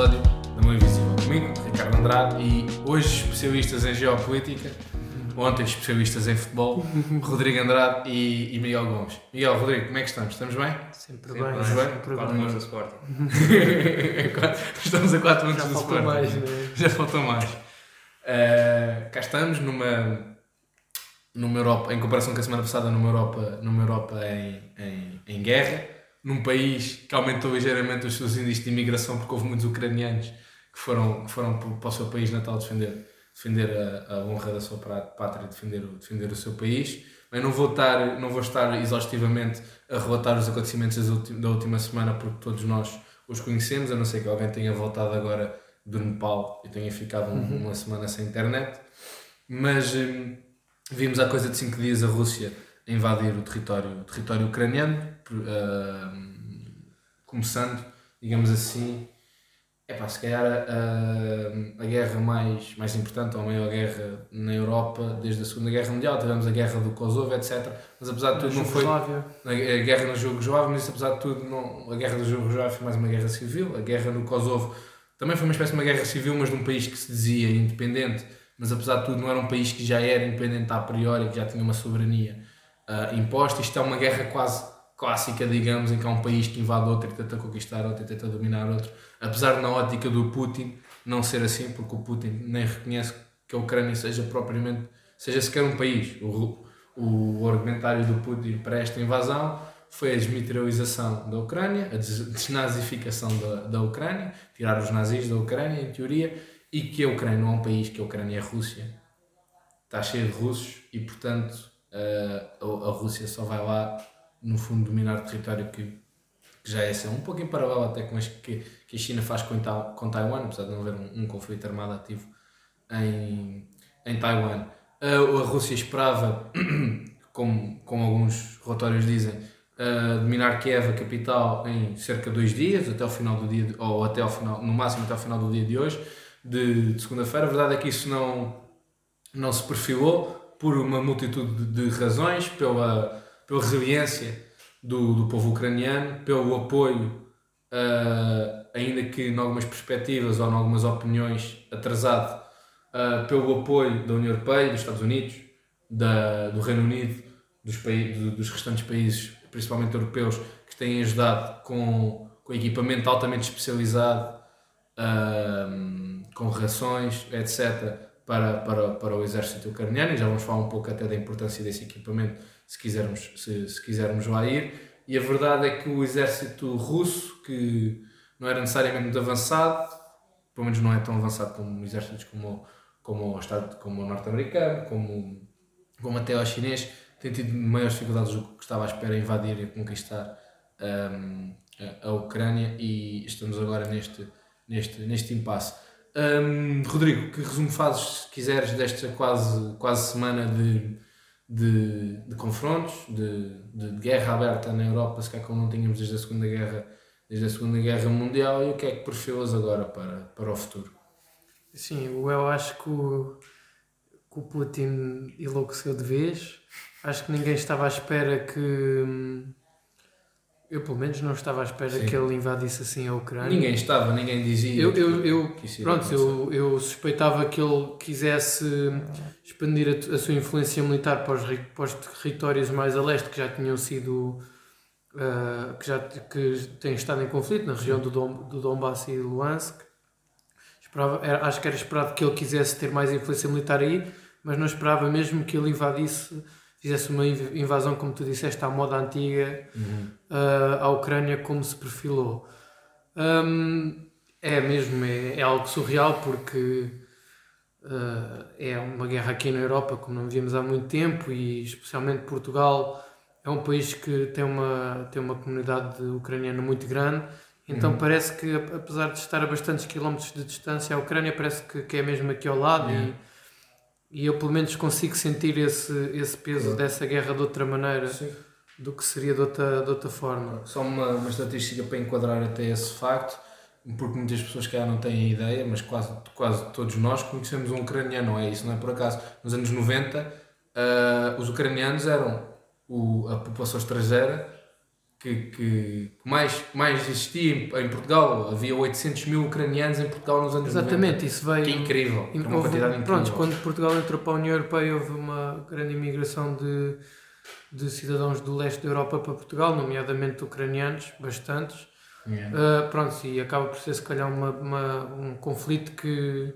episódio da Mão Invisível. Comigo, Ricardo Andrade, e hoje especialistas em geopolítica, ontem especialistas em futebol, Rodrigo Andrade e, e Miguel Gomes. Miguel, Rodrigo, como é que estamos? Estamos bem? Sempre, Sempre bem, bem. sempre Quatro bem. pontos do Sporting. estamos a 4 minutos Já do faltou Sporting. mais, né? Já faltou mais. Uh, cá estamos numa, numa Europa, em comparação com a semana passada, numa Europa, numa Europa em, em, em guerra, num país que aumentou ligeiramente os seus índices de imigração porque houve muitos ucranianos que foram, que foram para o seu país natal defender, defender a, a honra da sua pátria, defender, defender o seu país. Mas não vou estar, não vou estar exaustivamente a relatar os acontecimentos da última semana porque todos nós os conhecemos, a não ser que alguém tenha voltado agora do Nepal e tenha ficado um- uma semana sem internet. Mas hum, vimos há coisa de 5 dias a Rússia a invadir o território, o território ucraniano, hum, começando, digamos assim, é pá, se calhar a, a guerra mais, mais importante, ou a maior guerra na Europa desde a Segunda Guerra Mundial. Tivemos a guerra do Kosovo, etc. Mas apesar de tudo, não foi. A, guerra no Jugoslávia, mas isso, apesar de tudo, não, a guerra do Jugoslávia foi mais uma guerra civil. A guerra no Kosovo também foi uma espécie de uma guerra civil, mas de um país que se dizia independente, mas apesar de tudo, não era um país que já era independente a priori, que já tinha uma soberania ah, imposta. Isto é uma guerra quase clássica, digamos, em que há um país que invade outro e tenta conquistar outro e tenta dominar outro. Apesar na ótica do Putin, não ser assim, porque o Putin nem reconhece que a Ucrânia seja propriamente, seja sequer um país. O, o argumentário do Putin para esta invasão foi a desmilitarização da Ucrânia, a des- desnazificação da, da Ucrânia, tirar os nazis da Ucrânia, em teoria, e que a Ucrânia não é um país, que a Ucrânia é a Rússia. Está cheia de russos e, portanto, eh, a, Rússia só vai lá, no fundo, dominar o território que, que já é seu. Um pouco em paralelo até com as que, que a China faz com, com Taiwan, apesar de não haver um, um conflito armado ativo em, em Taiwan. A, a Rússia esperava, como, como alguns relatórios dizem, uh, dominar Kiev, a capital, em cerca de dois dias, até ao final do dia, de- ou até ao final, no máximo até ao final do dia de hoje, de, de segunda-feira. A verdade é que isso não, não se perfilou por uma multitude de, razões, pela, pela resiliência do, do povo ucraniano, pelo apoio, uh, ainda que em algumas perspectivas ou em algumas opiniões atrasado, uh, pelo apoio da União Europeia, dos Estados Unidos, da, do Reino Unido, dos, paí- do- dos restantes países, principalmente europeus, que têm ajudado com, com equipamento altamente especializado, ahm, com rações, etc., para, para, para o exército ucraniano. E já vamos falar um pouco até da importância desse equipamento, se quisermos, se, se quisermos lá ir. E a verdade é que o exército russo, que não era necessariamente muito avançado, pelo menos não é tão avançado como exércitos como, como o Estado, como o norte-americano, como, como até o chinês, tem tido maiores dificuldades do que estava à espera invadir e conquistar hum, a, a Ucrânia e estamos agora neste, neste, neste impasse. Hum, Rodrigo, que resumo fazes, se quiseres, desta quase, quase semana de, de, de confrontos, de, de, guerra aberta na Europa, se calhar como não tínhamos desde a Segunda Guerra, desde a Segunda Guerra Mundial, e o que é que perfilas agora para, para o futuro? Sim, eu acho que o, que o Putin enlouqueceu de vez. Acho que ninguém estava à espera que. Eu, pelo menos, não estava à espera Sim. que ele invadisse assim a Ucrânia. Ninguém estava, ninguém dizia. Eu, eu, eu, pronto, eu, eu suspeitava que ele quisesse expandir a, a sua influência militar para os, para os territórios mais a leste que já tinham sido. ah, que já que têm estado em conflito, na região do, Dom, do Donbass e Luhansk. Esperava, era- acho que era esperado que ele quisesse ter mais influência militar aí, mas não esperava mesmo que ele invadisse, fizesse uma inv- invasão, como tu disseste, à moda antiga Uhum. ah, à Ucrânia como se perfilou. Hum, é mesmo, é, é algo surreal porque ah, é uma guerra aqui na Europa como não víamos há muito tempo e especialmente Portugal é um país que tem uma, tem uma comunidade ucraniana muito grande, então parece que ap- apesar de estar a bastantes quilómetros de distância a Ucrânia parece que, que é mesmo aqui ao lado Yeah. e, e eu pelo menos consigo sentir esse, esse peso dessa guerra de outra maneira Sim. do que seria de outra, de outra forma. Só uma, uma estatística para enquadrar até esse facto, porque muitas pessoas que não têm ideia, mas quase, quase todos nós conhecemos um ucraniano, não é isso, não é por acaso. Nos anos 90, ah, os ucranianos eram o, a população estrangeira que, que mais, mais existia em, Portugal. Havia 800 mil ucranianos em Portugal nos anos Exatamente, 90. isso veio. Que é incrível. é uma houve- quantidade incrível. pronto, quando Portugal entrou para a União Europeia houve uma grande imigração de, de cidadãos do leste da Europa para Portugal, nomeadamente ucranianos, bastantes. Yeah. Uh, pronto, e acaba por ser se calhar uma, uma- um conflito que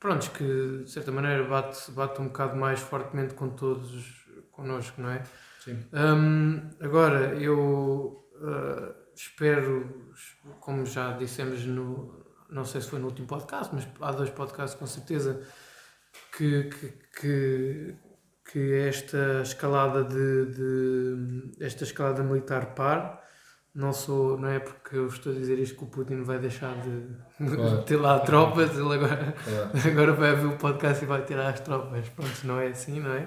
pronto, que de certa maneira bate, bate um bocado mais fortemente com todos connosco, não é? Sim. Hum, agora, eu uh, espero, como já dissemos no, não sei se foi no último podcast, mas há dois podcasts com certeza, que, que, que, que esta escalada de, de esta escalada militar pare. Não sou, não é porque eu estou a dizer isto que o Putin vai deixar de, Claro. de ter lá tropas, ele agora, Claro. agora vai ver o podcast e vai tirar as tropas. Pronto, não é assim, não é?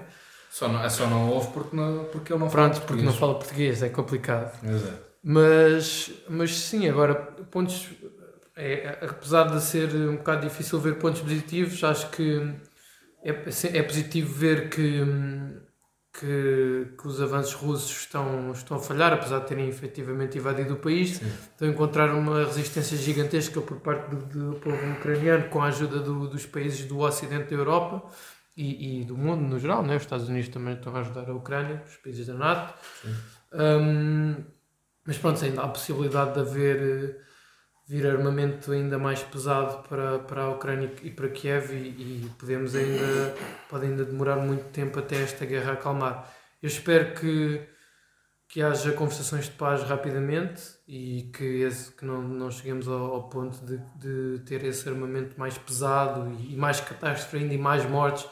Só não, é só não houve porque, não, porque ele não Pronto, porque não português. fala português, é complicado. Exato. Mas, mas sim, agora, pontos. É, apesar de ser um bocado difícil ver pontos positivos, acho que é, é positivo ver que, que, que os avanços russos estão, estão a falhar, apesar de terem efetivamente invadido o país. Sim. Estão a encontrar uma resistência gigantesca por parte do, do povo ucraniano, com a ajuda do- dos países do Ocidente da Europa e, e do mundo no geral. Né? Os Estados Unidos também estão a ajudar a Ucrânia, os países da NATO. Hum, mas pronto, ainda há a possibilidade de haver eh, vir armamento ainda mais pesado para, para a Ucrânia e para Kiev e, e podemos ainda pode ainda demorar muito tempo até esta guerra acalmar. Eu espero que que haja conversações de paz rapidamente e que, esse, que não, não cheguemos ao, ao ponto de, de ter esse armamento mais pesado e, e mais catástrofe ainda e mais mortes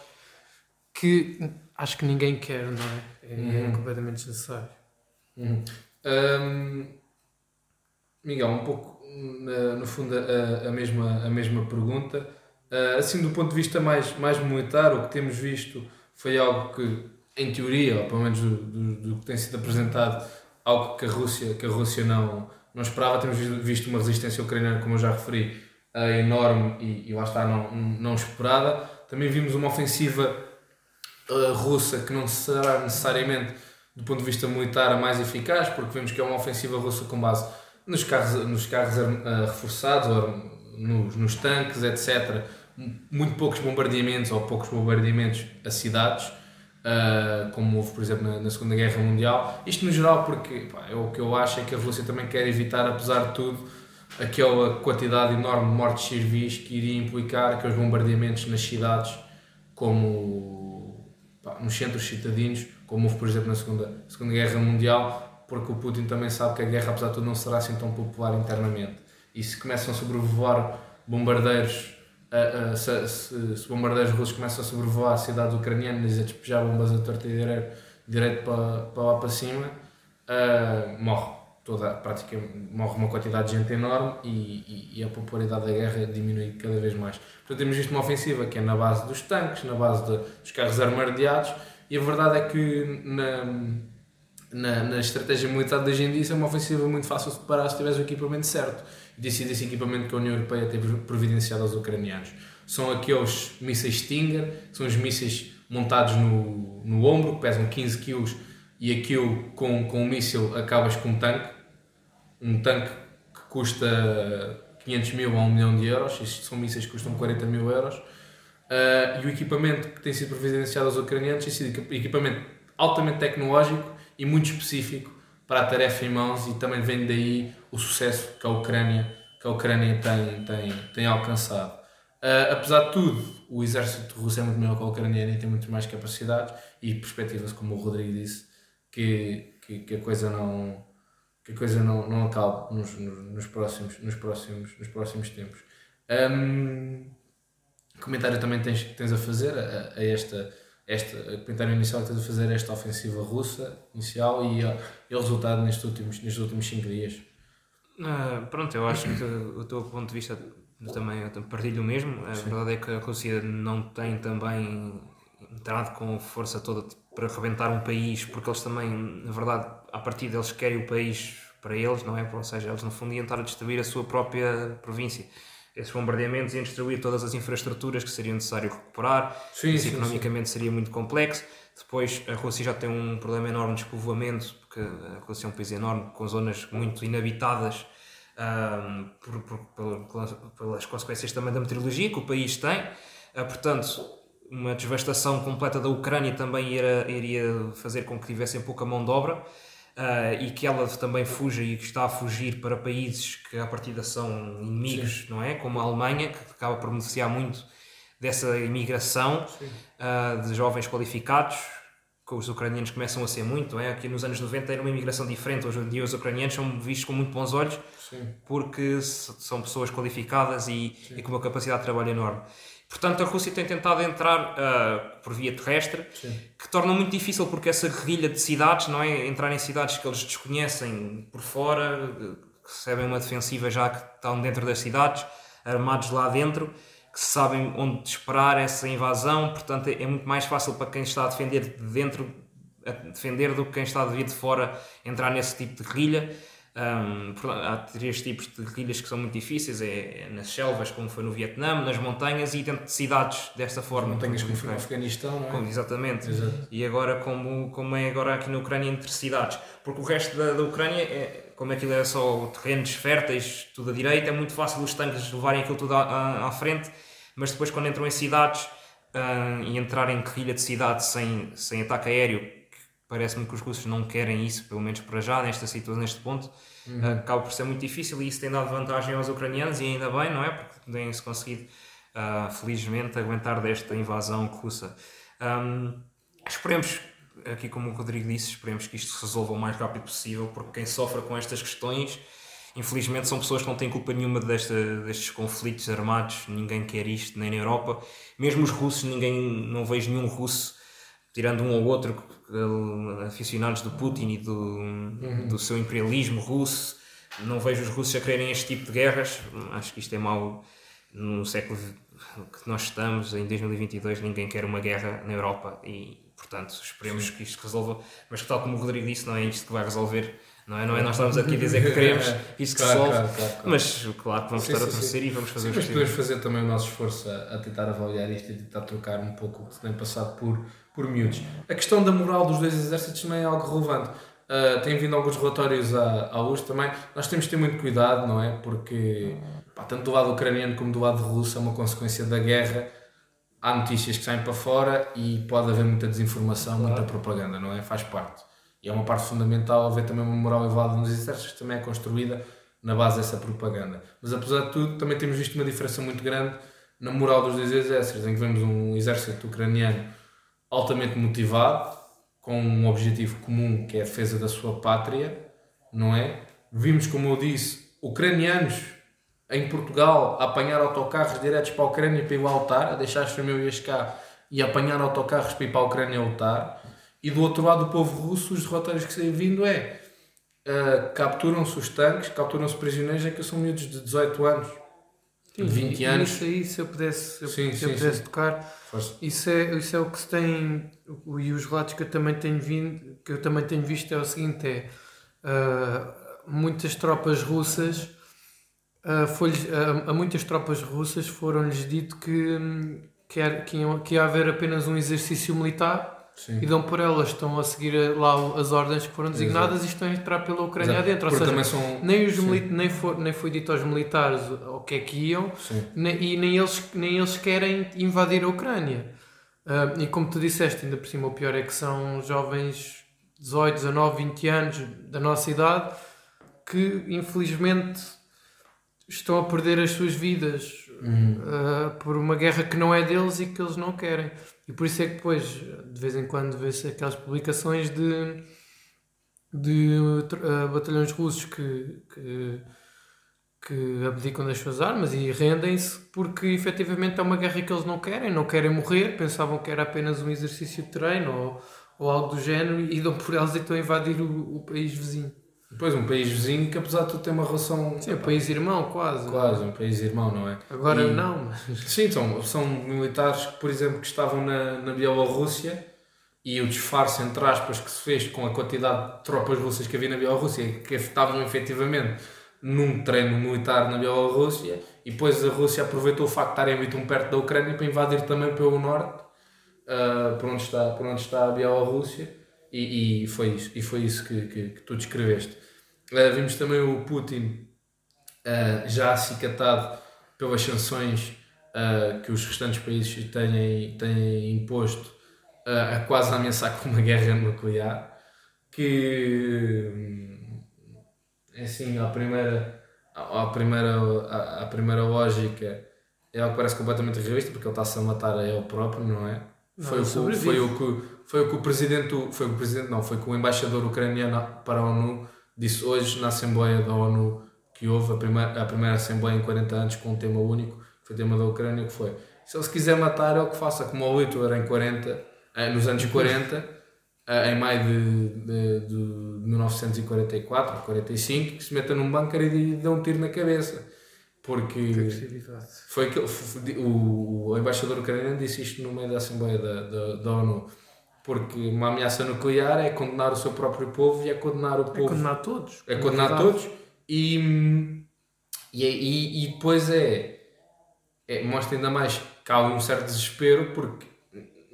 que acho que ninguém quer, não é? É, é Uhum. completamente desnecessário. Uhum. Hum, Miguel, um pouco na- no fundo a, a mesma, a mesma pergunta. Ah, assim, do ponto de vista mais, mais militar, o que temos visto foi algo que, em teoria, ou pelo menos do, do, do que tem sido apresentado, algo que a Rússia, que a Rússia não, não esperava. Temos visto- uma resistência ucraniana, como eu já referi, ah, enorme e, e lá está, não, não esperada. Também vimos uma ofensiva ah, russa que não será necessariamente do ponto de vista militar a mais eficaz, porque vemos que é uma ofensiva russa com base nos carros, nos carros ah, reforçados, ou nos, nos tanques, etc. Muito poucos bombardeamentos ou poucos bombardeamentos a cidades, ah, como houve, por exemplo, na, na Segunda Guerra Mundial. Isto no geral, porque pá, é o que eu acho é que a Rússia também quer evitar, apesar de tudo, aquela quantidade enorme de mortes civis que iria implicar aqueles bombardeamentos nas cidades, como pá, nos centros citadinos, como houve, por exemplo, na Segunda, Segunda Guerra Mundial, porque o Putin também sabe que a guerra, apesar de tudo, não será assim tão popular internamente. E se começam a sobrevoar bombardeiros, se, se, se bombardeiros russos começam a sobrevoar cidades ucranianas e a despejar bombas a torta e direito, direito para, para lá para cima, ah, morre. Toda, praticamente, morre uma quantidade de gente enorme e, e, e a popularidade da guerra diminui cada vez mais. Portanto, temos visto uma ofensiva que é na base dos tanques, na base de- dos carros armadilhados, e a verdade é que na, na, na estratégia militar de hoje em dia isso é uma ofensiva muito fácil de parar se tiveres o equipamento certo. E desse equipamento que a União Europeia teve providenciado aos ucranianos. São aqueles mísseis Stinger, são os mísseis montados no, no ombro, que pesam 15 kg e aquilo com, com um míssil acabas com um tanque. Um tanque que custa 500 mil a 1 milhão de euros, estes são mísseis que custam 40 mil euros. Uh, e o equipamento que tem sido providenciado aos ucranianos tem sido equi- equipamento altamente tecnológico e muito específico para a tarefa em mãos e também vem daí o sucesso que a Ucrânia, que a Ucrânia tem, tem, tem alcançado. Uh, apesar de tudo, o exército russo é muito maior que o ucraniano e tem muito mais capacidades e perspectiva-se, como o Rodrigo disse, que, que, que a coisa não que a coisa não, não acabe nos, nos, nos próximos, nos, próximos, nos próximos tempos. Um, comentário também tens, tens a fazer a, a esta, esta a comentário inicial que tens a fazer a esta ofensiva russa inicial e, a- e o resultado nestes últimos, nestes últimos 5 dias. Ah, pronto, eu acho que o teu ponto de vista também partilho o mesmo. A verdade é que a Rússia não tem também entrado com força toda para rebentar um país, porque eles também, na verdade, a partir deles querem o país para eles, não é? Ou seja, eles no fundo iam estar a destruir a sua própria província. Esses bombardeamentos iam destruir todas as infraestruturas que seria necessário recuperar, Sim, isso sim, economicamente seria muito complexo. Depois, a Rússia já tem um problema enorme de despovoamento, porque a Rússia é um país enorme, com zonas muito inabitadas, um, por, por, por, pelas consequências também da meteorologia que o país tem. Uh, portanto, uma devastação completa da Ucrânia também iria, iria fazer com que tivessem pouca mão de obra. Uh, e que ela também fuja e que está a fugir para países que à partida são inimigos, Sim. não é? Como a Alemanha, que acaba por beneficiar muito dessa imigração uh, de jovens qualificados, que os ucranianos começam a ser muito, é? Aqui nos anos 90 era uma imigração diferente, hoje em dia os ucranianos são vistos com muito bons olhos, Sim. porque são pessoas qualificadas e, e, com uma capacidade de trabalho enorme. Portanto, a Rússia tem tentado entrar uh, por via terrestre, Sim. que torna muito difícil porque essa guerrilha de cidades, não é? Entrar em cidades que eles desconhecem por fora, recebem uma defensiva já que estão dentro das cidades, armados lá dentro que sabem onde esperar essa invasão, portanto é muito mais fácil para quem está a defender de dentro a defender do que quem está a vir de fora entrar nesse tipo de guerrilha. Um, há três tipos de guerrilhas que são muito difíceis: é, é, nas selvas, como foi no Vietnã, nas montanhas e dentro de cidades desta forma. montanhas como foi no Afeganistão, não é? Como, exatamente. Exato. E agora, como, como é agora aqui na Ucrânia, entre cidades. Porque o resto da, da Ucrânia é, como aquilo é só terrenos férteis, tudo a direita, é muito fácil os tanques levarem aquilo tudo à, à, à frente, mas depois quando entram em cidades uh, e entrarem em guerrilha de cidade sem, sem ataque aéreo, parece-me que os russos não querem isso, pelo menos para já, nesta situação, neste ponto, uhum. uh, acaba por ser muito difícil e isso tem dado vantagem aos ucranianos e ainda bem, não é? Porque têm-se conseguido, uh, felizmente, aguentar desta invasão russa. Um, esperemos aqui como o Rodrigo disse, esperemos que isto se resolva o mais rápido possível, porque quem sofre com estas questões, infelizmente, são pessoas que não têm culpa nenhuma desta, destes conflitos armados, ninguém quer isto, nem na Europa. Mesmo os russos, ninguém, não vejo nenhum russo, tirando um ou outro, aficionados do Putin e do, uhum. do seu imperialismo russo, não vejo os russos a quererem este tipo de guerras. Acho que isto é mau no século que nós estamos, em 2022, ninguém quer uma guerra na Europa e Portanto, esperemos que isto resolva, mas tal como o Rodrigo disse, não é isto que vai resolver, não é? Não é nós estamos aqui a dizer que queremos isto que claro, resolve, claro, claro, mas claro que vamos sim, estar sim, a torcer e vamos fazer sim, Mas podemos fazer também o nosso esforço a, a, tentar avaliar isto e tentar trocar um pouco o que se tem passado por, por miúdos. A questão da moral dos dois exércitos não é algo relevante. Uh, tem vindo alguns relatórios à, à luz também. Nós temos de ter muito cuidado, não é? Porque, pá, tanto do lado ucraniano como do lado russo, é uma consequência da guerra há notícias que saem para fora e pode haver muita desinformação, claro. muita propaganda, não é? Faz parte. E é uma parte fundamental haver também uma moral elevada nos exércitos que também é construída na base dessa propaganda. Mas apesar de tudo, também temos visto uma diferença muito grande na moral dos dois exércitos, em que vemos um exército ucraniano altamente motivado, com um objetivo comum que é a defesa da sua pátria, não é? Vimos, como eu disse, ucranianos em Portugal a apanhar autocarros diretos para a Ucrânia para ir lá lutar, a deixar as famílias cá e a apanhar autocarros para ir para a Ucrânia lutar. E do outro lado, o povo russo, os relatórios que têm vindo é uh, capturam-se os tanques, capturam-se prisioneiros, é que são miúdos de 18 anos. Sim, 20 e, anos. Isso aí, se eu pudesse, eu, sim, se sim, eu pudesse tocar, isso é, isso é o que se tem, e os relatos que eu também tenho vindo, que eu também tenho visto é o seguinte, é uh, muitas tropas russas uh, foi uh, a muitas tropas russas foram-lhes dito que, que, era, que, iam, que ia haver apenas um exercício militar Sim. e dão por elas, estão a seguir lá as ordens que foram designadas Exato. e estão a entrar pela Ucrânia Exato. adentro. Ou seja, são... nem, os nem, for, nem foi dito aos militares o que é que iam nem, e nem eles, nem eles querem invadir a Ucrânia. Uh, e como tu disseste, ainda por cima, o pior é que são jovens 18, 19, 20 anos da nossa idade que infelizmente estão a perder as suas vidas uhum. uh, por uma guerra que não é deles e que eles não querem. E por isso é que depois, de vez em quando, vê-se aquelas publicações de, de uh, batalhões russos que, que, que abdicam das suas armas e rendem-se porque efetivamente é uma guerra que eles não querem, não querem morrer, pensavam que era apenas um exercício de treino ou, ou algo do género e dão por elas e estão a invadir o, o país vizinho. Pois, um país vizinho que apesar de tudo tem uma relação... Sim, um país irmão quase. Quase, um país irmão, não é? Agora e, não, mas... Sim, são, são militares que, por exemplo, que estavam na, na Bielorrússia e o disfarce, entre aspas, que se fez com a quantidade de tropas russas que havia na Bielorrússia que estavam efetivamente num treino militar na Bielorrússia e depois a Rússia aproveitou o facto de estarem muito perto da Ucrânia para invadir também pelo norte uh, por, onde está, por onde está a Bielorrússia e, e foi isso, e foi isso que, que, que tu descreveste. Uh, vimos também o Putin uh, já acicatado pelas sanções que os restantes países têm, têm imposto a quase ameaçar com uma guerra nuclear que hum, é assim, à primeira, à primeira, à, à primeira lógica é algo que parece completamente realista porque ele está-se a matar a ele próprio, não é? Não, foi, o que, foi, o que, foi o que o presidente, foi o presidente, não, foi que o embaixador ucraniano para a ONU disse hoje na Assembleia da ONU que houve a primeira, a primeira Assembleia em 40 anos com um tema único, que foi o tema da Ucrânia, que foi se ele se quiser matar, ele que faça como o Hitler em 40, eh, nos anos 40, eh, em maio de, de, de 1944 ou 45, que se meta num bunker e dê um tiro na cabeça porque foi que o, o embaixador ucraniano disse isto no meio da Assembleia da, da, da, ONU. Porque uma ameaça nuclear é condenar o seu próprio povo e é condenar o é povo. É condenar todos. É condenar todos. E, e, e, e depois é, é, Mostra ainda mais que há um certo desespero porque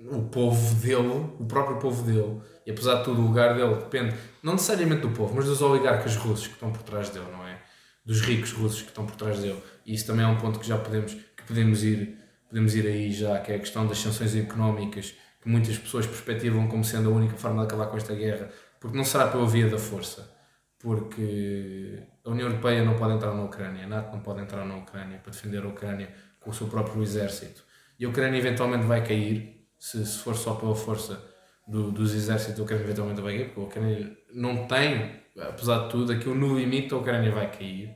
o povo dele, o próprio povo dele, e apesar de tudo o lugar dele depende não necessariamente do povo, mas dos oligarcas russos que estão por trás dele, não é? dos ricos russos que estão por trás dele. E isso também é um ponto que já podemos, que podemos, ir, podemos ir aí já, que é a questão das sanções económicas, que muitas pessoas perspectivam como sendo a única forma de acabar com esta guerra, porque não será pela via da força, porque a União Europeia não pode entrar na Ucrânia, a NATO não pode entrar na Ucrânia para defender a Ucrânia com o seu próprio exército. E a Ucrânia eventualmente vai cair, se, se for só pela força do, dos exércitos, a Ucrânia eventualmente vai cair, porque a Ucrânia não tem apesar de tudo, aquilo no limite a Ucrânia vai cair.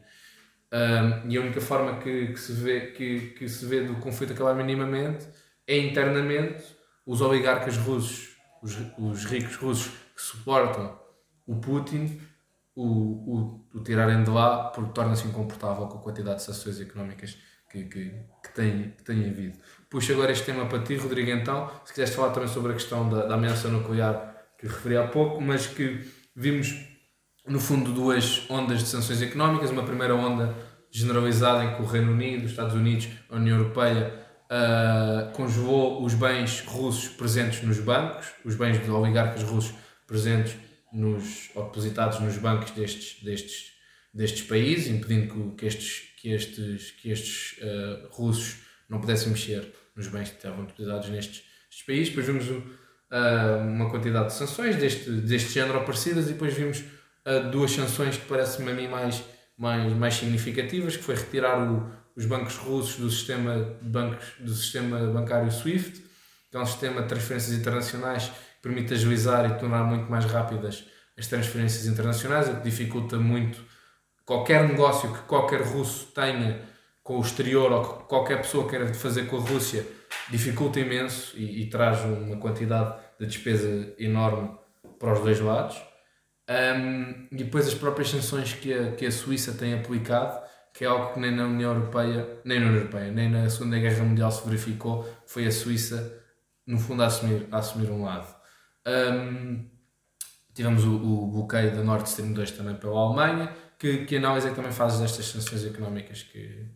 Um, e a única forma que, que, se vê, que, que se vê do conflito acabar minimamente é internamente os oligarcas russos, os, os ricos russos que suportam o Putin, o, o, o tirarem de lá porque torna-se incomportável com a quantidade de sanções económicas que, que, que, tem, que tem havido. Puxo agora este tema para ti, Rodrigo, então, se quiseres falar também sobre a questão da, da ameaça nuclear que referi há pouco, mas que vimos no fundo, duas ondas de sanções económicas. Uma primeira onda generalizada em que o Reino Unido, os Estados Unidos, a União Europeia uh, congelou os bens russos presentes nos bancos, os bens dos oligarcas russos presentes nos, ou depositados nos bancos destes, destes, destes países, impedindo que, que estes, que estes, que estes uh, russos não pudessem mexer nos bens que estavam depositados nestes, nestes países. Depois vimos uh, uma quantidade de sanções deste, deste género parecidas e depois vimos uh, duas sanções que parecem-me a mim mais, mais, mais significativas, que foi retirar o, os bancos russos do sistema, bancos, do sistema bancário SWIFT, que é um sistema de transferências internacionais que permite agilizar e tornar muito mais rápidas as transferências internacionais, o que dificulta muito qualquer negócio que qualquer russo tenha com o exterior ou que qualquer pessoa queira fazer com a Rússia dificulta imenso e, e traz uma quantidade de despesa enorme para os dois lados. Um, e depois as próprias sanções que a, que a Suíça tem aplicado, que é algo que nem na União Europeia, nem na União Europeia, nem na Segunda Guerra Mundial se verificou, foi a Suíça, no fundo, a assumir, a assumir um lado. Um, tivemos o, o bloqueio da Nord Stream 2 também pela Alemanha, que, que análise é que também fazes destas sanções económicas que,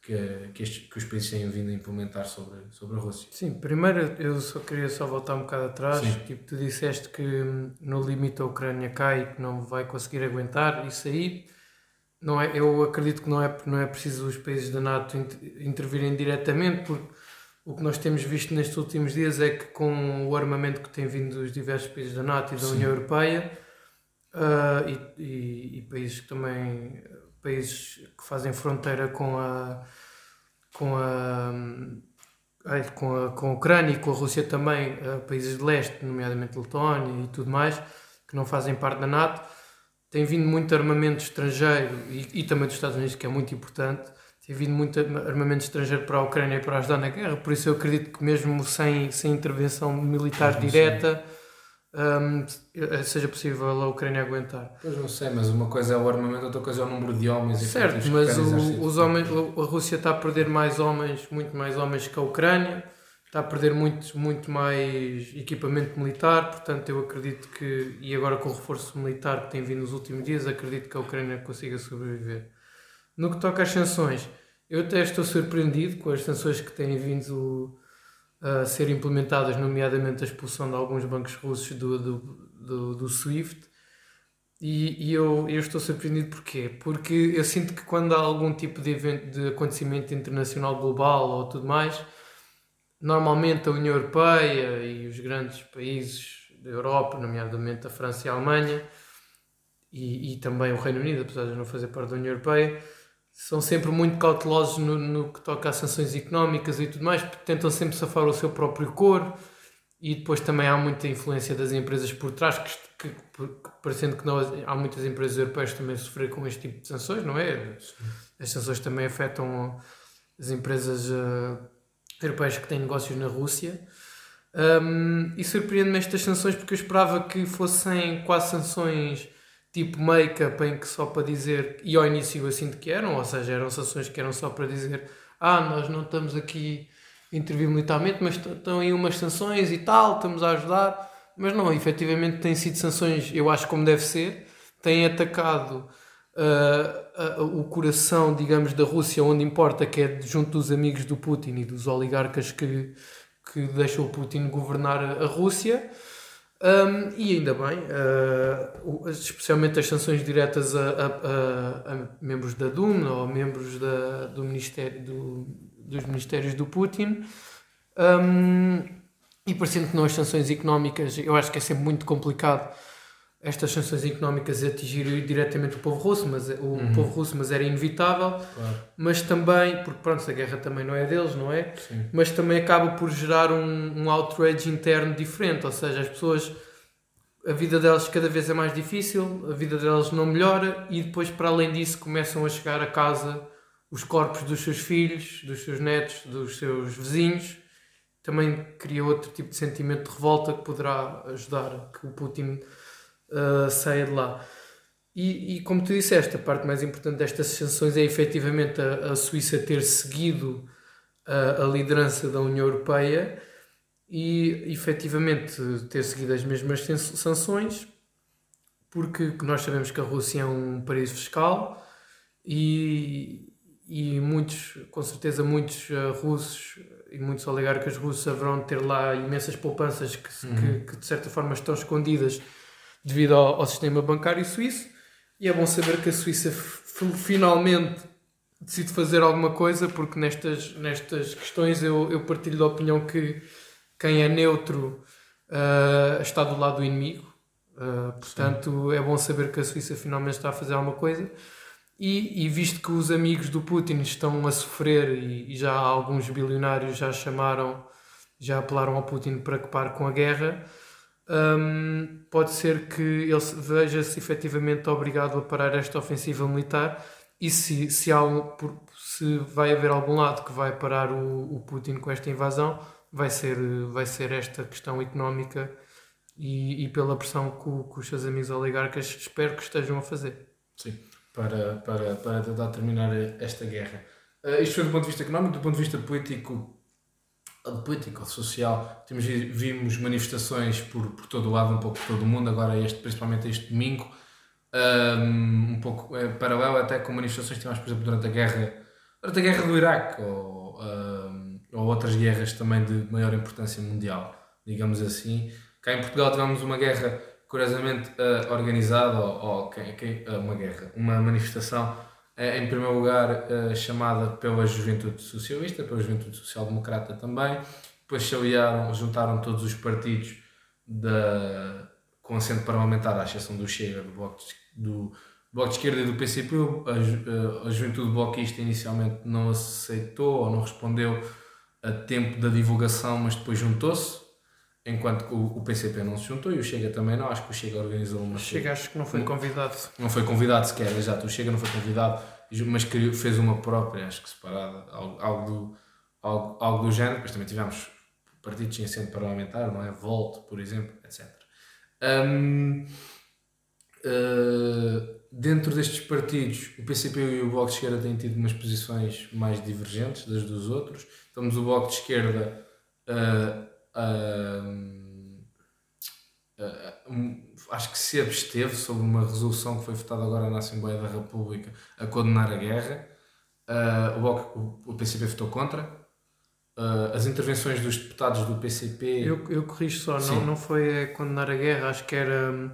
que, que, estes, que os países têm vindo a implementar sobre, sobre a Rússia. Sim, primeiro eu só queria só voltar um bocado atrás. Sim. Tipo, tu disseste que hum, no limite a Ucrânia cai e que não vai conseguir aguentar. Isso aí, não é, eu acredito que não é, não é preciso os países da NATO intervirem diretamente, porque o que nós temos visto nestes últimos dias é que com o armamento que tem vindo dos diversos países da NATO e da Sim. União Europeia uh, e, e, e países que também países que fazem fronteira com a com a, com a, com a Ucrânia e com a Rússia também, países de leste, nomeadamente Letónia e tudo mais, que não fazem parte da NATO, tem vindo muito armamento estrangeiro e, e também dos Estados Unidos, que é muito importante, tem vindo muito armamento estrangeiro para a Ucrânia e para ajudar na guerra, por isso eu acredito que mesmo sem, sem intervenção militar direta um, seja possível a Ucrânia aguentar. Pois não sei, mas uma coisa é o armamento, outra coisa é o número de homens. Certo, mas o, os homens, a Rússia está a perder mais homens, muito mais homens que a Ucrânia, está a perder muito, muito mais equipamento militar, portanto eu acredito que, e agora com o reforço militar que tem vindo nos últimos dias, acredito que a Ucrânia consiga sobreviver. No que toca às sanções, eu até estou surpreendido com as sanções que têm vindo a ser implementadas, nomeadamente a expulsão de alguns bancos russos do, do, do, do SWIFT. E, e eu, eu estou surpreendido porquê? Porque eu sinto que quando há algum tipo de evento, de acontecimento internacional global ou tudo mais, normalmente a União Europeia e os grandes países da Europa, nomeadamente a França e a Alemanha, e, e também o Reino Unido, apesar de não fazer parte da União Europeia, são sempre muito cautelosos no, no que toca a sanções económicas e tudo mais, porque tentam sempre safar o seu próprio cor e depois também há muita influência das empresas por trás, que, que, que parecendo que não, há muitas empresas europeias também sofrer com este tipo de sanções, não é? As sanções também afetam as empresas uh, europeias que têm negócios na Rússia. Um, e surpreende-me estas sanções porque eu esperava que fossem quase sanções tipo make-up em que só para dizer, e ao início assim de que eram, ou seja, eram sanções que eram só para dizer ah, nós não estamos aqui a intervir militarmente, mas estão aí umas sanções e tal, estamos a ajudar, mas não, efetivamente têm sido sanções, eu acho como deve ser, têm atacado uh, uh, o coração, digamos, da Rússia, onde importa, que é junto dos amigos do Putin e dos oligarcas que, que deixam o Putin governar a Rússia, um, e ainda bem, uh, especialmente as sanções diretas a, a, a, a membros da Duma ou membros da, do ministério, do, dos ministérios do Putin. Um, e parecendo que não as sanções económicas, eu acho que é sempre muito complicado estas sanções económicas atingir diretamente o povo russo, mas o uhum. povo russo, mas era inevitável. Claro. Mas também, porque pronto, a guerra também não é deles, não é? Sim. Mas também acaba por gerar um, um outrage interno diferente, ou seja, as pessoas a vida delas cada vez é mais difícil, a vida delas não melhora e depois para além disso começam a chegar a casa os corpos dos seus filhos, dos seus netos, dos seus vizinhos. Também cria outro tipo de sentimento de revolta que poderá ajudar que o Putin uh, saia de lá. E, e, como tu disseste, a parte mais importante destas sanções é efetivamente a, a Suíça ter seguido a, a, liderança da União Europeia e efetivamente ter seguido as mesmas sanções, porque nós sabemos que a Rússia é um paraíso fiscal e, e muitos, com certeza, muitos uh, russos e muitos oligarcas russos haverão de ter lá imensas poupanças que, uhum. que, que de certa forma estão escondidas devido ao, ao, sistema bancário suíço. E é bom saber que a Suíça finalmente decide fazer alguma coisa, porque nestas, nestas questões eu, eu partilho da opinião que quem é neutro uh, está do lado do inimigo. Uh, portanto, Sim. é bom saber que a Suíça finalmente está a fazer alguma coisa. E, e visto que os amigos do Putin estão a sofrer e, e já alguns bilionários já chamaram, já apelaram ao Putin para que pare com a guerra, um, pode ser que ele veja-se efetivamente obrigado a parar esta ofensiva militar e se, se, há se vai haver algum lado que vai parar o, o Putin com esta invasão, vai ser, vai ser esta questão económica e, e pela pressão que, que, os seus amigos oligarcas espero que estejam a fazer. Sim, para, para, para tentar terminar esta guerra. Uh, isto foi do ponto de vista económico, do ponto de vista político, político, social, temos, vimos manifestações por, por todo o lado, um pouco por todo o mundo, agora este, principalmente este domingo, um, pouco é, paralelo até com manifestações que tivemos, por exemplo, durante a guerra, durante a guerra do Iraque, ou, um, ou outras guerras também de maior importância mundial, digamos assim. Cá em Portugal tivemos uma guerra, curiosamente, uh, organizada, ou, ou uh, uma guerra, uma manifestação em primeiro lugar eh, chamada pela Juventude Socialista, pela Juventude Social Democrata também, depois se aliaram, juntaram todos os partidos da, com assento parlamentar, à exceção do Chega, do Bloco de, do Bloco de Esquerda e do PCP, a, a, a Juventude Bloquista inicialmente não aceitou ou não respondeu a tempo da divulgação, mas depois juntou-se enquanto que o, PCP não se juntou e o Chega também não, acho que o Chega organizou uma. Chega, acho que não foi convidado. Não foi convidado sequer, exato. O Chega não foi convidado, mas criou, fez uma própria, acho que separada, algo, algo, do, algo, algo do género. Depois também tivemos partidos sem assento parlamentar, não é? Volt, por exemplo, etc. Um, uh, eh, dentro destes partidos, o PCP e o Bloco de Esquerda têm tido umas posições mais divergentes das dos outros. Temos o Bloco de Esquerda. Uh, uh, acho que se absteve sobre uma resolução que foi votada agora na Assembleia da República a condenar a guerra. Uh, o, o, o PCP votou contra. As intervenções dos deputados do PCP. Eu, eu corrijo só, Sim. não, não foi a condenar a guerra, acho que era hum,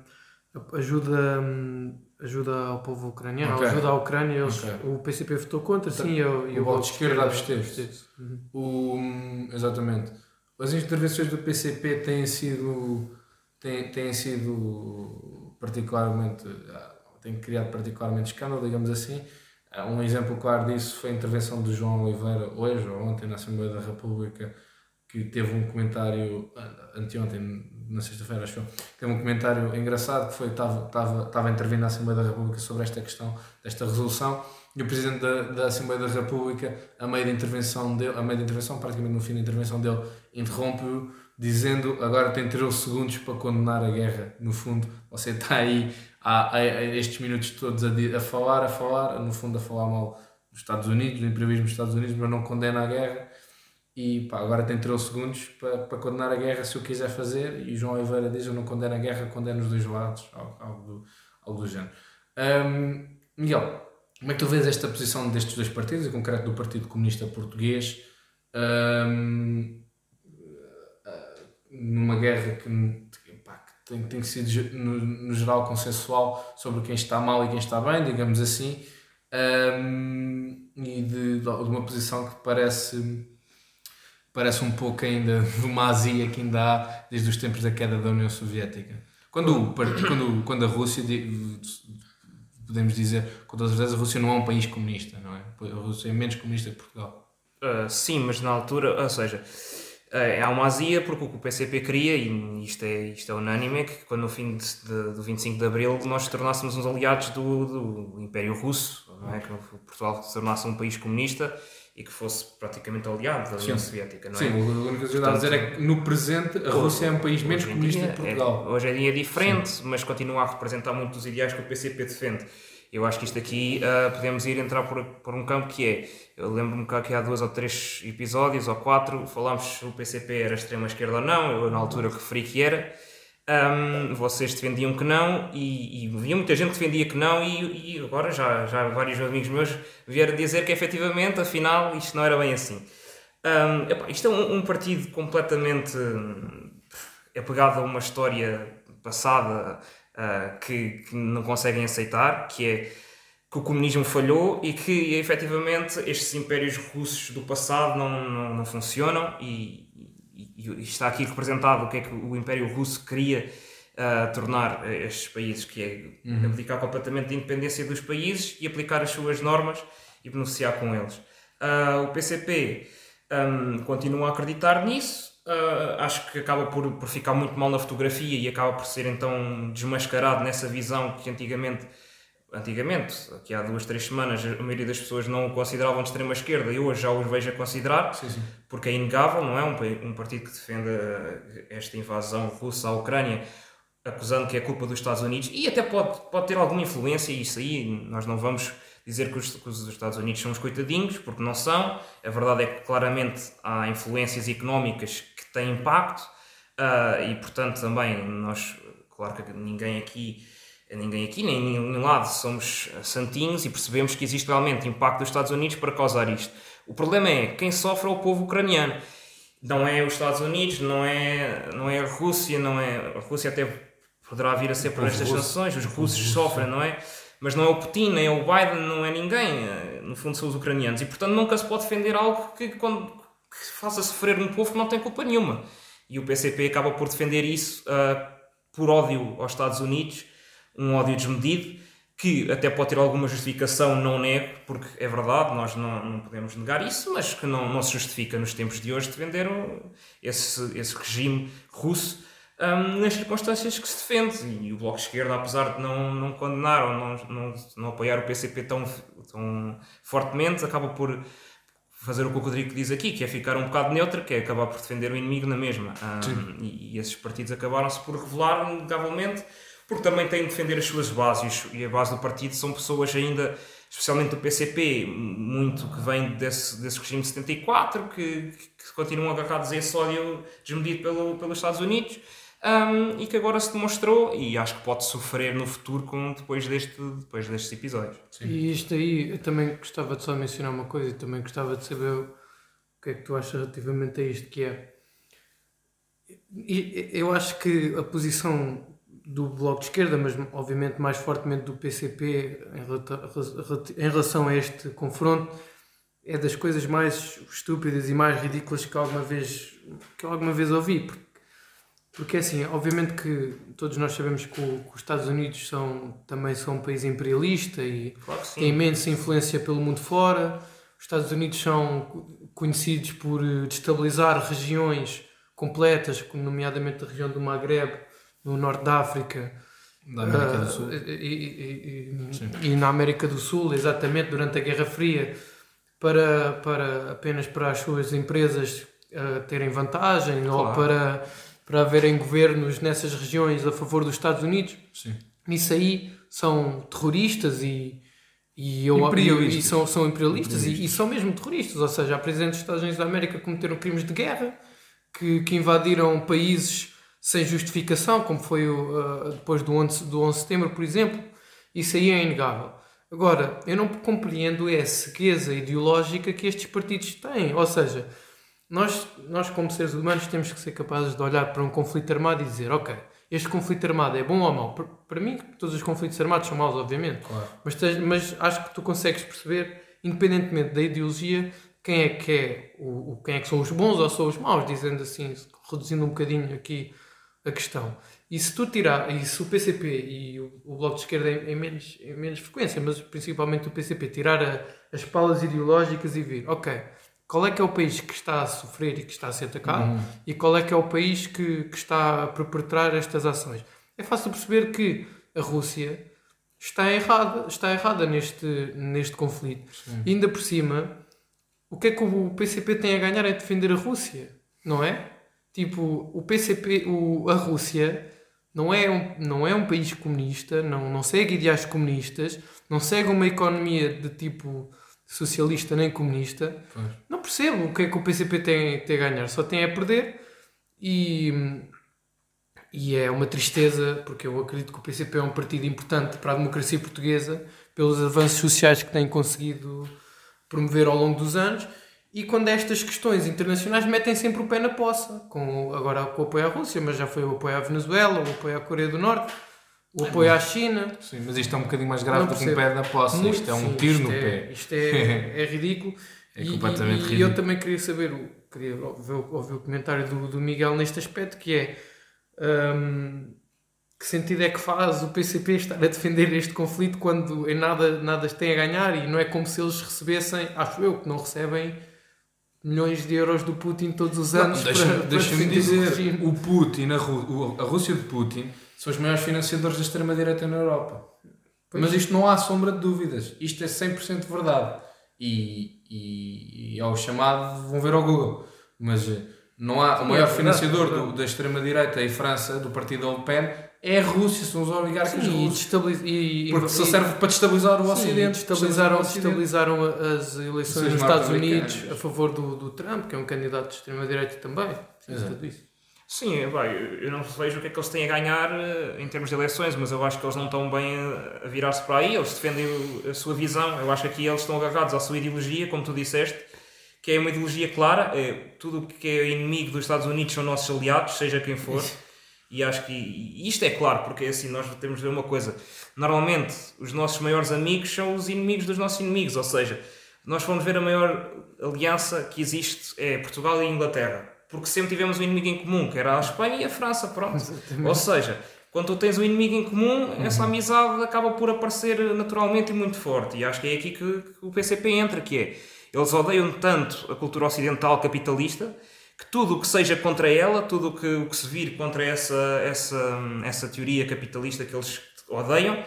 ajuda, hum, ajuda ao povo ucraniano, Ok. ajuda à Ucrânia. Eles, Ok. O PCP votou contra, sim, e o, e o Bloco de Esquerda absteve-se. Uhum. O, exatamente. As intervenções do PCP têm sido, têm, têm sido particularmente. ah, têm criado particularmente escândalo, digamos assim. Ah, Um exemplo claro disso foi a intervenção de João Oliveira, hoje ou ontem, na Assembleia da República, que teve um comentário, ah, anteontem, na sexta-feira, acho eu, teve um comentário engraçado que foi: estava, estava, estava a intervir na Assembleia da República sobre esta questão, desta resolução, e o Presidente da, da Assembleia da República, a meio da intervenção dele, a meio da intervenção, praticamente no fim da intervenção dele, interrompe-o, dizendo agora tem 13 segundos para condenar a guerra. No fundo, você está aí há, há- estes minutos todos a, a falar, a falar, no fundo a falar mal dos Estados Unidos, do imperialismo dos Estados Unidos, mas não condena a guerra. E pá, agora tem 13 segundos para, para condenar a guerra se o quiser fazer. E João Oliveira diz: Eu não condeno a guerra, condeno os dois lados, algo, algo, do, algo do género. Ahm, Miguel, como é que tu vês esta posição destes dois partidos, em concreto do Partido Comunista Português, ah, numa guerra que, que, pá, que tem, tem sido ge- no, no geral consensual sobre quem está mal e quem está bem, digamos assim, ahm, e de, de uma posição que parece parece um pouco ainda de uma azia que ainda há desde os tempos da queda da União Soviética. Quando, quando, quando a Rússia, podemos dizer com toda certeza, a Rússia não é um país comunista, não é? A Rússia é menos comunista que Portugal. Uh, sim, mas na altura, ou seja, uh, há uma azia porque o que o PCP queria, e isto é, isto é unânime, é que quando no fim de, de- do 25 de Abril nós tornássemos uns aliados do, do Império Russo, é? que Portugal se tornasse um país comunista e que fosse praticamente aliado da União Sim. Soviética, não é? Sim, a única coisa que eu a dizer é que no presente a Rússia é um país menos comunista dia que Portugal. É, hoje em dia é diferente, mas continua a representar muito dos ideais que o PCP defende. Eu acho que isto aqui ah, podemos ir entrar por, por um campo que é. Eu lembro-me que aqui há dois ou três episódios ou quatro falámos se o PCP era extrema-esquerda ou não. Eu, na altura, referi que era. Ahm, vocês defendiam que não e, e havia muita gente que defendia que não e, e agora já, já vários amigos meus vieram dizer que efetivamente, afinal, isto não era bem assim. Ahm, epá, isto é um, um partido completamente hum, apegado a uma história passada ah, que, que não conseguem aceitar, que é que o comunismo falhou e que efetivamente estes impérios russos do passado não, não, não funcionam e, e- e está aqui representado o que é que o Império Russo queria ah, tornar estes países, que é abdicar completamente da independência dos países e aplicar as suas normas e beneficiar com eles. Ah, o PCP hum, continua a acreditar nisso, ah, acho que acaba por, por ficar muito mal na fotografia e acaba por ser então desmascarado nessa visão que antigamente antigamente, aqui há duas, três semanas, a maioria das pessoas não o consideravam de extrema esquerda e hoje já os vejo a considerar, Sim, sim. porque é inegável, não é? Um, um partido que defende esta invasão russa à Ucrânia, acusando que é culpa dos Estados Unidos, e até pode, pode ter alguma influência, e isso aí nós não vamos dizer que os, que os Estados Unidos são os coitadinhos, porque não são. A verdade é que claramente há influências económicas que têm impacto, ah, e portanto também nós, claro que ninguém aqui ninguém aqui, nem em nenhum lado somos santinhos e percebemos que existe realmente impacto dos Estados Unidos para causar isto. O problema é quem sofre é o povo ucraniano. Não é os Estados Unidos, não é, não é a Rússia, não é. A Rússia até poderá vir a ser por estas sanções, os russos russo, sofrem, não é? Mas não é o Putin, nem é o Biden, não é ninguém. No fundo são os ucranianos. E portanto nunca se pode defender algo que, quando, que faça sofrer um povo que não tem culpa nenhuma. E o PCP acaba por defender isso ah, por ódio aos Estados Unidos, um ódio desmedido, que até pode ter alguma justificação, não nego, porque é verdade, nós não, não podemos negar isso, mas que não, não se justifica nos tempos de hoje defender o- esse, esse regime russo hum, nas circunstâncias que se defende. E o Bloco de Esquerda, apesar de não, não condenar ou não, não, não apoiar o PCP tão, tão fortemente, acaba por fazer o que o Rodrigo diz aqui, que é ficar um bocado neutro, que é acabar por defender o inimigo na mesma. Hum, e, e esses partidos acabaram-se por revelar, inegavelmente, porque também têm de defender as suas bases. E a base do partido são pessoas ainda, especialmente do PCP, muito que vem desse, desse regime de 74, que, que continuam agarrados a esse ódio desmedido pelo, pelos Estados Unidos. Hum, e que agora se demonstrou, e acho que pode sofrer no futuro com, depois, deste, depois destes episódios. Sim. E isto aí, eu também gostava de só mencionar uma coisa e também gostava de saber o que é que tu achas relativamente a isto? Que é. Eu acho que a posição do Bloco de Esquerda, mas obviamente mais fortemente do PCP em relação a este confronto, é das coisas mais estúpidas e mais ridículas que alguma vez, que alguma vez ouvi. Porque, porque assim, obviamente que todos nós sabemos que, o, que os Estados Unidos são, também são um país imperialista e Claro tem imensa influência pelo mundo fora. Os Estados Unidos são conhecidos por eh, destabilizar regiões completas, como nomeadamente a região do Maghreb, no norte da África, Da América ah, do Sul. e, e- e- e na América do Sul, exatamente durante a Guerra Fria, para, para apenas para as suas empresas ah, terem vantagem ou Claro. para, para haverem governos nessas regiões a favor dos Estados Unidos. Sim. Nisso aí são terroristas e, e, eu, Imperialistas. e são, são imperialistas e, e são mesmo terroristas. Ou seja, há presidentes dos Estados Unidos da América que cometeram crimes de guerra, que, que invadiram países sem justificação, como foi o, ah, depois do 11, do 11 de setembro, por exemplo. Isso aí é inegável. Agora, eu não compreendo é a cegueza ideológica que estes partidos têm. Ou seja, nós, nós como seres humanos temos que ser capazes de olhar para um conflito armado e dizer, ok, este conflito armado é bom ou mau? Para, para mim, todos os conflitos armados são maus, obviamente. Claro. Mas, mas acho que tu consegues perceber, independentemente da ideologia, quem é que é o, o- quem é que são os bons ou são os maus, dizendo assim, reduzindo um bocadinho aqui a questão. E se tu tirar, e se o PCP e o, o Bloco de Esquerda em, em menos, em menos frequência, mas principalmente o PCP, tirar a- as palas ideológicas e vir, ok, qual é que é o país que está a sofrer e que está a ser atacado e qual é que é o país que, que está a perpetrar estas ações? É fácil perceber que a Rússia está errada, está errada neste, neste conflito. E ainda por cima, o que é que o PCP tem a ganhar é defender a Rússia, não é? Tipo, o PCP, o, a Rússia não é, um, não é um país comunista, não, não segue ideais comunistas, não segue uma economia de tipo socialista nem comunista. Pois. Não percebo o que é que o PCP tem, tem a ganhar, só tem a perder e, e é uma tristeza, porque eu acredito que o PCP é um partido importante para a democracia portuguesa, pelos avanços sociais que tem conseguido promover ao longo dos anos. E quando estas questões internacionais metem sempre o pé na poça, com, agora com o apoio à Rússia, mas já foi o apoio à Venezuela, o apoio à Coreia do Norte, o apoio à China. Sim, mas isto é um bocadinho mais grave do que um pé da posse. Muito- isto é um sim, tiro no é- pé. Isto é, é ridículo. É E- completamente e, e ridículo. eu também queria saber, queria ouvir, ouvir o comentário do, do Miguel neste aspecto, que é hum, que sentido é que faz o PCP estar a defender este conflito quando em nada, nada tem a ganhar e não é como se eles recebessem, acho eu, que não recebem milhões de euros do Putin todos os anos Deixa-me dizer, regime. o Putin, a, o- a Rússia de Putin, são os maiores financiadores da extrema-direita na Europa. Pois. Mas isto não há sombra de dúvidas. Isto é 100% verdade. E, e, e ao chamado, vão ver ao Google. Mas eh, não há, o maior financiador do- da extrema-direita em França, do partido Le Pen, é a Rússia, são os oligarcas Sim, russos. destabiliz- e, Porque só serve para destabilizar o Sim, Ocidente. Destabilizaram, destabilizaram as eleições nos Estados. Unidos a favor do, do Trump, que é um candidato de extrema-direita também. Sim, Exato. Sim, pá, eu não vejo o que é que eles têm a ganhar eh, em termos de eleições, mas eu acho que eles não estão bem a- virar-se para aí, eles defendem a sua visão, eu acho que aqui eles estão agarrados à sua ideologia, como tu disseste, que é uma ideologia clara, é, tudo o que é inimigo dos Estados Unidos são nossos aliados, seja quem for, e acho que e isto é claro, porque assim nós temos de ver uma coisa, normalmente os nossos maiores amigos são os inimigos dos nossos inimigos, ou seja, nós fomos ver a maior aliança que existe é Portugal e Inglaterra, porque sempre tivemos um inimigo em comum, que era a Espanha e a França, pronto. Ou seja, quando tu tens um inimigo em comum, essa amizade acaba por aparecer naturalmente e muito forte. E acho que é aqui que, que o PCP entra, que é, eles odeiam tanto a cultura ocidental capitalista, que tudo o que seja contra ela, tudo o que, o que se vir contra essa, essa, essa teoria capitalista que eles odeiam,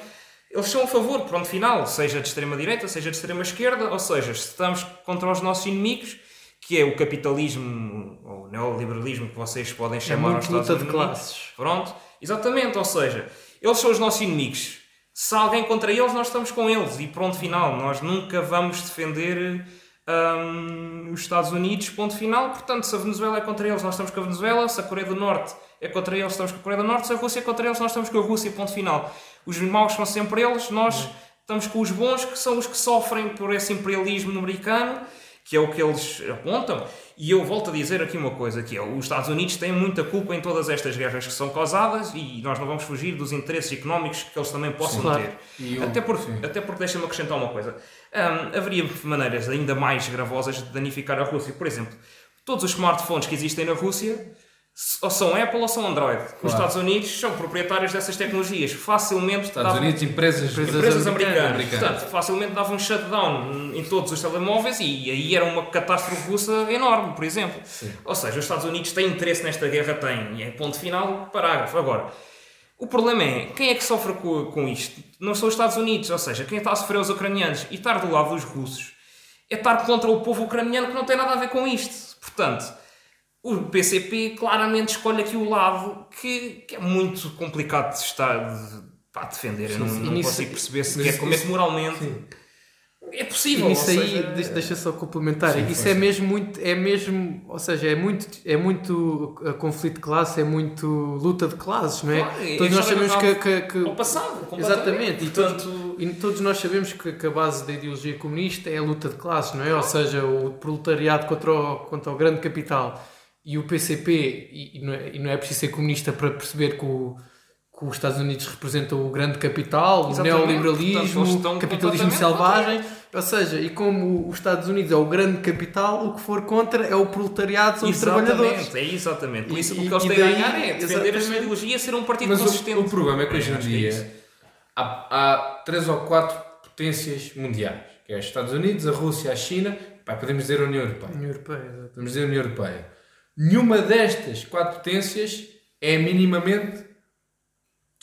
eles são a favor, pronto, final, seja de extrema-direita, seja de extrema-esquerda, ou seja, se estamos contra os nossos inimigos, que é o capitalismo, ou o neoliberalismo, que vocês podem É chamar aos muito luta de classes. Pronto, exatamente, ou seja, eles são os nossos inimigos. Se alguém contra eles, nós estamos com eles e pronto, final. Nós nunca vamos defender hum, os Estados Unidos, ponto final. Portanto, se a Venezuela é contra eles, nós estamos com a Venezuela. Se a Coreia do Norte é contra eles, estamos com a Coreia do Norte. Se a Rússia é contra eles, nós estamos com a Rússia, ponto final. Os maus são sempre eles, nós estamos com os bons, que são os que sofrem por esse imperialismo americano que é o que eles apontam. E eu volto a dizer aqui uma coisa, que é os Estados Unidos têm muita culpa em todas estas guerras que são causadas e nós não vamos fugir dos interesses económicos que eles também possam Claro. ter. Eu- até porque, sim. até porque deixa-me acrescentar uma coisa. Hum, haveria maneiras ainda mais gravosas de danificar a Rússia. Por exemplo, todos os smartphones que existem na Rússia ou são Apple ou são Android. Os Estados Unidos são proprietários dessas tecnologias. Facilmente Estados davam- Unidos, empresas, Empresas empresas americanas. americanas. Portanto, facilmente davam um shutdown em todos os telemóveis e aí era uma catástrofe russa enorme, por exemplo. Ou seja, os Estados Unidos têm interesse nesta guerra, têm. E é ponto final, parágrafo. Agora, o problema é, quem é que sofre com, com isto? Não são os Estados Unidos, ou seja, quem está a sofrer os ucranianos. E estar do lado dos russos é estar contra o povo ucraniano que não tem nada a ver com isto. Portanto, o PCP claramente escolhe aqui o lado que, que é muito complicado de estar de, pá, defender. Eu não, sim. não E nisso- consigo perceber mas sequer como é que isso- moralmente é E possível. nisso ou aí, seja, deixa, deixa só complementar, Sim, isso é mesmo muito, é mesmo, ou seja, é muito, é muito uh, conflito de classe, é muito luta de classes, não é? Claro, é todos nós sabemos que, que, que- ao passado. Exatamente, e todos, Portanto, e todos nós sabemos que, que a base da ideologia comunista é a luta de classes, não é? Ou seja, o proletariado contra o, contra o grande capital e o PCP, e, e não é, e não é preciso ser comunista para perceber que, o, que os Estados Unidos representam o grande capital, o Exatamente, portanto, neoliberalismo, o capitalismo selvagem, ou seja, e como os Estados Unidos é o grande capital, o que for contra é o proletariado, são os trabalhadores. Exatamente, é exatamente. Por isso E- o que eles e têm a daí- ganhar é defender a exatamente. ideologia, ser um partido Mas o, consistente. o problema é que hoje em é dia há, há três ou quatro potências mundiais, que é os Estados Unidos, a Rússia, a China, pá, podemos dizer a União Europeia. União Europeia, exato. Podemos dizer a União Europeia. Nenhuma destas quatro potências é minimamente de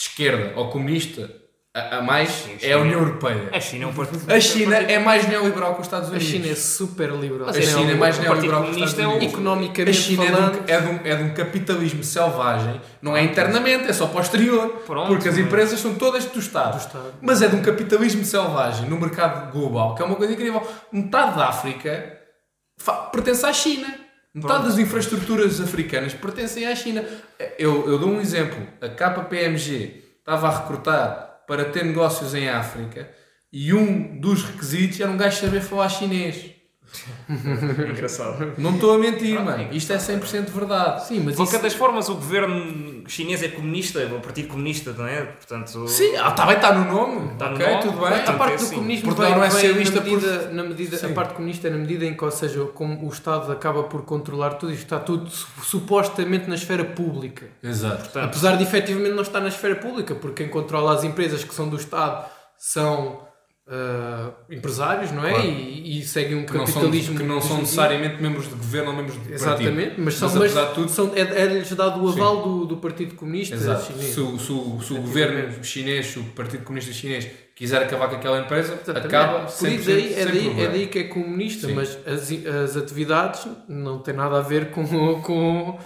esquerda ou comunista. A, a mais Sim, é a União Europeia. A China é um partido. A China é mais neoliberal que os Estados A Unidos. China é super liberal. A China é mais o Partido neoliberal que os Estados é o- Unidos. Economicamente A China é de, falando, um, é, de um, é de um capitalismo selvagem, não é internamente, é só posterior. Pronto, porque as mas- empresas são todas do Estado. Do Estado. Mas é de um capitalismo selvagem no mercado global, que é uma coisa incrível. Metade da África pertence à China. Metade das infraestruturas africanas pertencem à China. Eu, eu dou um exemplo. A KPMG estava a recrutar para ter negócios em África e um dos requisitos era um gajo saber falar chinês. Engraçado. Não estou a mentir, Pronto, mano. Isto é 100% verdade. Sim, mas De qualquer isso, das formas, o governo chinês é comunista, o Partido Comunista, não é? Portanto, Sim, ah, tá bem, está no nome. Está no ok, nome. tudo bem. Portanto, a parte é do assim. comunismo Portugal vem, não é socialista na medida, na medida Sim. a parte comunista é na medida em que, ou seja, como o Estado acaba por controlar tudo, isto está tudo su- supostamente na esfera pública. Exato. Portanto, Apesar de efetivamente não estar na esfera pública, porque quem controla as empresas que são do Estado são ah, empresários, não é? Claro. E, e seguem um Que não, são, capitalismo que não são necessariamente membros de governo ou membros de partido. Exatamente, mas, são, Mas, mas, tudo- são, é, é-lhes dado o aval do, do Partido Comunista Exato. chinês. Se, o- se o- se o É governo chinês, se o Partido Comunista Chinês quiser acabar com aquela empresa, Exatamente. acaba Por isso aí, é, daí, é daí que é comunista, Sim. mas as, as atividades não têm nada a ver com. com,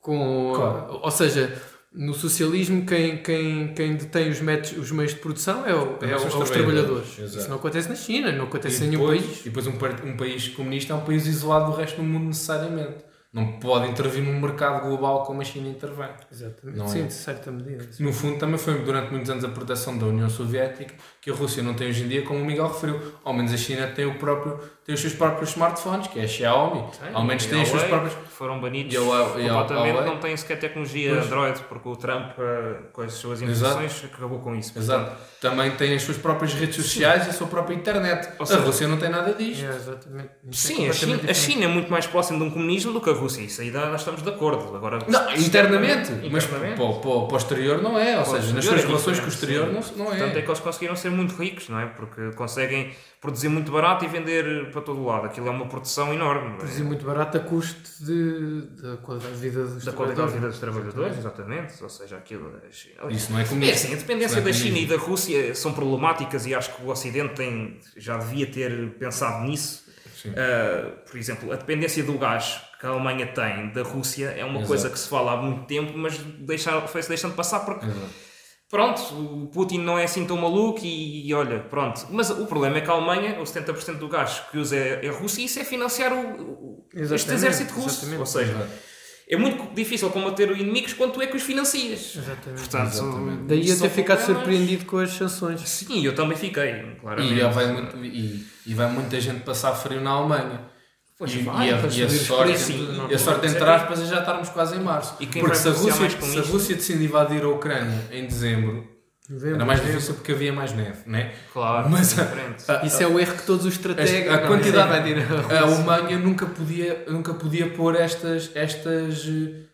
com Claro. Ou seja, no socialismo, quem, quem, quem detém os, métodos, os meios de produção é, o, é, os é os trabalhadores. Exato. Isso não acontece na China, não acontece E em nenhum depois, país. e depois um, um país comunista é um país isolado do resto do mundo necessariamente. Não pode intervir num mercado global como a China intervém. Exatamente. Não Sim, é. de certa medida. No fundo, também foi durante muitos anos a proteção da União Soviética que a Rússia não tem hoje em dia, como o Miguel referiu. Ao menos a China tem, o próprio, tem os seus próprios smartphones, que é a Xiaomi. Ao menos tem os seus próprios. Foram banidos E Huawei- completamente, Huawei? não têm sequer tecnologia Pois. Android, porque o Trump, eh, com as suas Exato. intenções, acabou com isso. Exato. Também tem as suas próprias redes sociais e a sua própria internet. Ou a seja- Rússia não tem nada disto. É, exatamente. É Sim, a China, a. China é muito mais próxima de um comunismo do que a Rússia. Isso aí nós estamos de acordo. Agora, Não, internamente, mas Internamente. para, o- para, para o exterior não é. Ou seja, nas suas é relações com o exterior sim. não, não Portanto, é é. que eles conseguiram ser muito ricos, não é? Porque conseguem produzir muito barato e vender para todo lado. Aquilo é uma produção enorme. é? Produzir muito barato a custo de, da qualidade de vida dos Da qualidade de vida trabalhadores. dos trabalhadores, exatamente. Ou seja, aquilo. é China. Isso não é É comunista. assim, a dependência é da China e da Rússia são problemáticas e acho que o Ocidente tem, já devia ter pensado nisso. Uh, por exemplo, a dependência do gás que a Alemanha tem da Rússia é uma Exato. coisa que se fala há muito tempo, mas deixa, foi-se deixando passar porque, Exato. Pronto, o Putin não é assim tão maluco e, e olha, pronto. Mas o problema é que a Alemanha, o 70% do gás que usa é, é russo e isso é financiar o, o- este exército russo. exatamente. Ou seja, Exato. é muito difícil combater inimigos quando tu é que os financias. Exatamente. Portanto, Exatamente. Daí isto a ter são ficado problemas. surpreendido com as sanções. Sim, eu também fiquei, claramente. E, vai muito, e, e vai muita gente passar frio na Alemanha. Pois e, vai, e a, para e a subir os sorte, sim. e a sorte entre aspas é já estarmos quase em março. E quem Porque vai se a, Rússia, mais com se a? Rússia decide invadir a Ucrânia em dezembro, Vemos, era mais difícil porque havia mais neve, né? Claro, Mas é a- diferente. a- Isso é o erro que todos os estrategas. a Não, quantidade- isso é invadir a a. Alemanha nunca podia, nunca podia pôr estas, estas,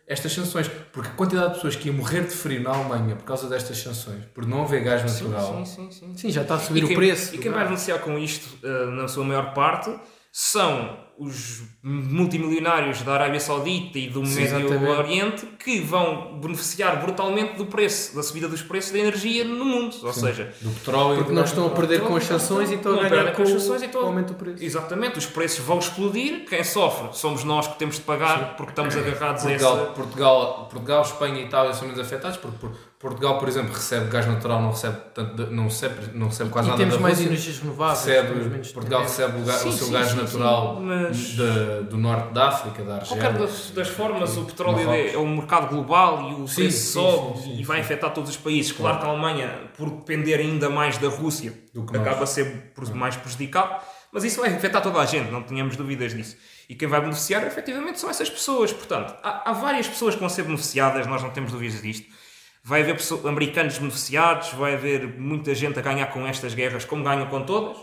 estas sanções. Porque a quantidade de pessoas que iam morrer de frio na Alemanha por causa destas sanções, por não haver gás Sim, natural, sim, sim, sim. Sim, já está a subir E o quem, preço. E quem vai beneficiar com isto, eh, na sua maior parte, são os multimilionários da Arábia Saudita e do Sim, Médio exatamente. Oriente que vão beneficiar brutalmente do preço, da subida dos preços da energia no mundo. Ou seja, do petróleo. e Porque não estão a perder com as sanções e estão a Não ganhar com com as sanções e estão- o aumento do preço. exatamente, os preços vão explodir. Quem sofre somos nós que temos de pagar porque estamos agarrados a Portugal, essa. Portugal, Portugal, Espanha e Itália são menos afetados porque por- Portugal, por exemplo, recebe gás natural, não recebe, tanto de- não recebe, não recebe quase E nada temos da mais energias renováveis. Recebe, Portugal recebe o, ga- o Sim, seu sim, gás sim, natural sim, mas- de- do norte da África, da Argélia. Qualquer das, das formas, o petróleo é, é um mercado global e o Sim, preço sim, sobe sim, sim, e vai sim. afetar todos os países. Claro que a Alemanha, por depender ainda mais da Rússia, Do que nós. acaba a ser por- mais prejudicado, mas isso vai afetar toda a gente, não tínhamos dúvidas disso. E quem vai beneficiar, efetivamente, são essas pessoas. Portanto, há, há várias pessoas que vão ser beneficiadas, nós não temos dúvidas disto. Vai haver americanos beneficiados, vai haver muita gente a ganhar com estas guerras, como ganham com todas.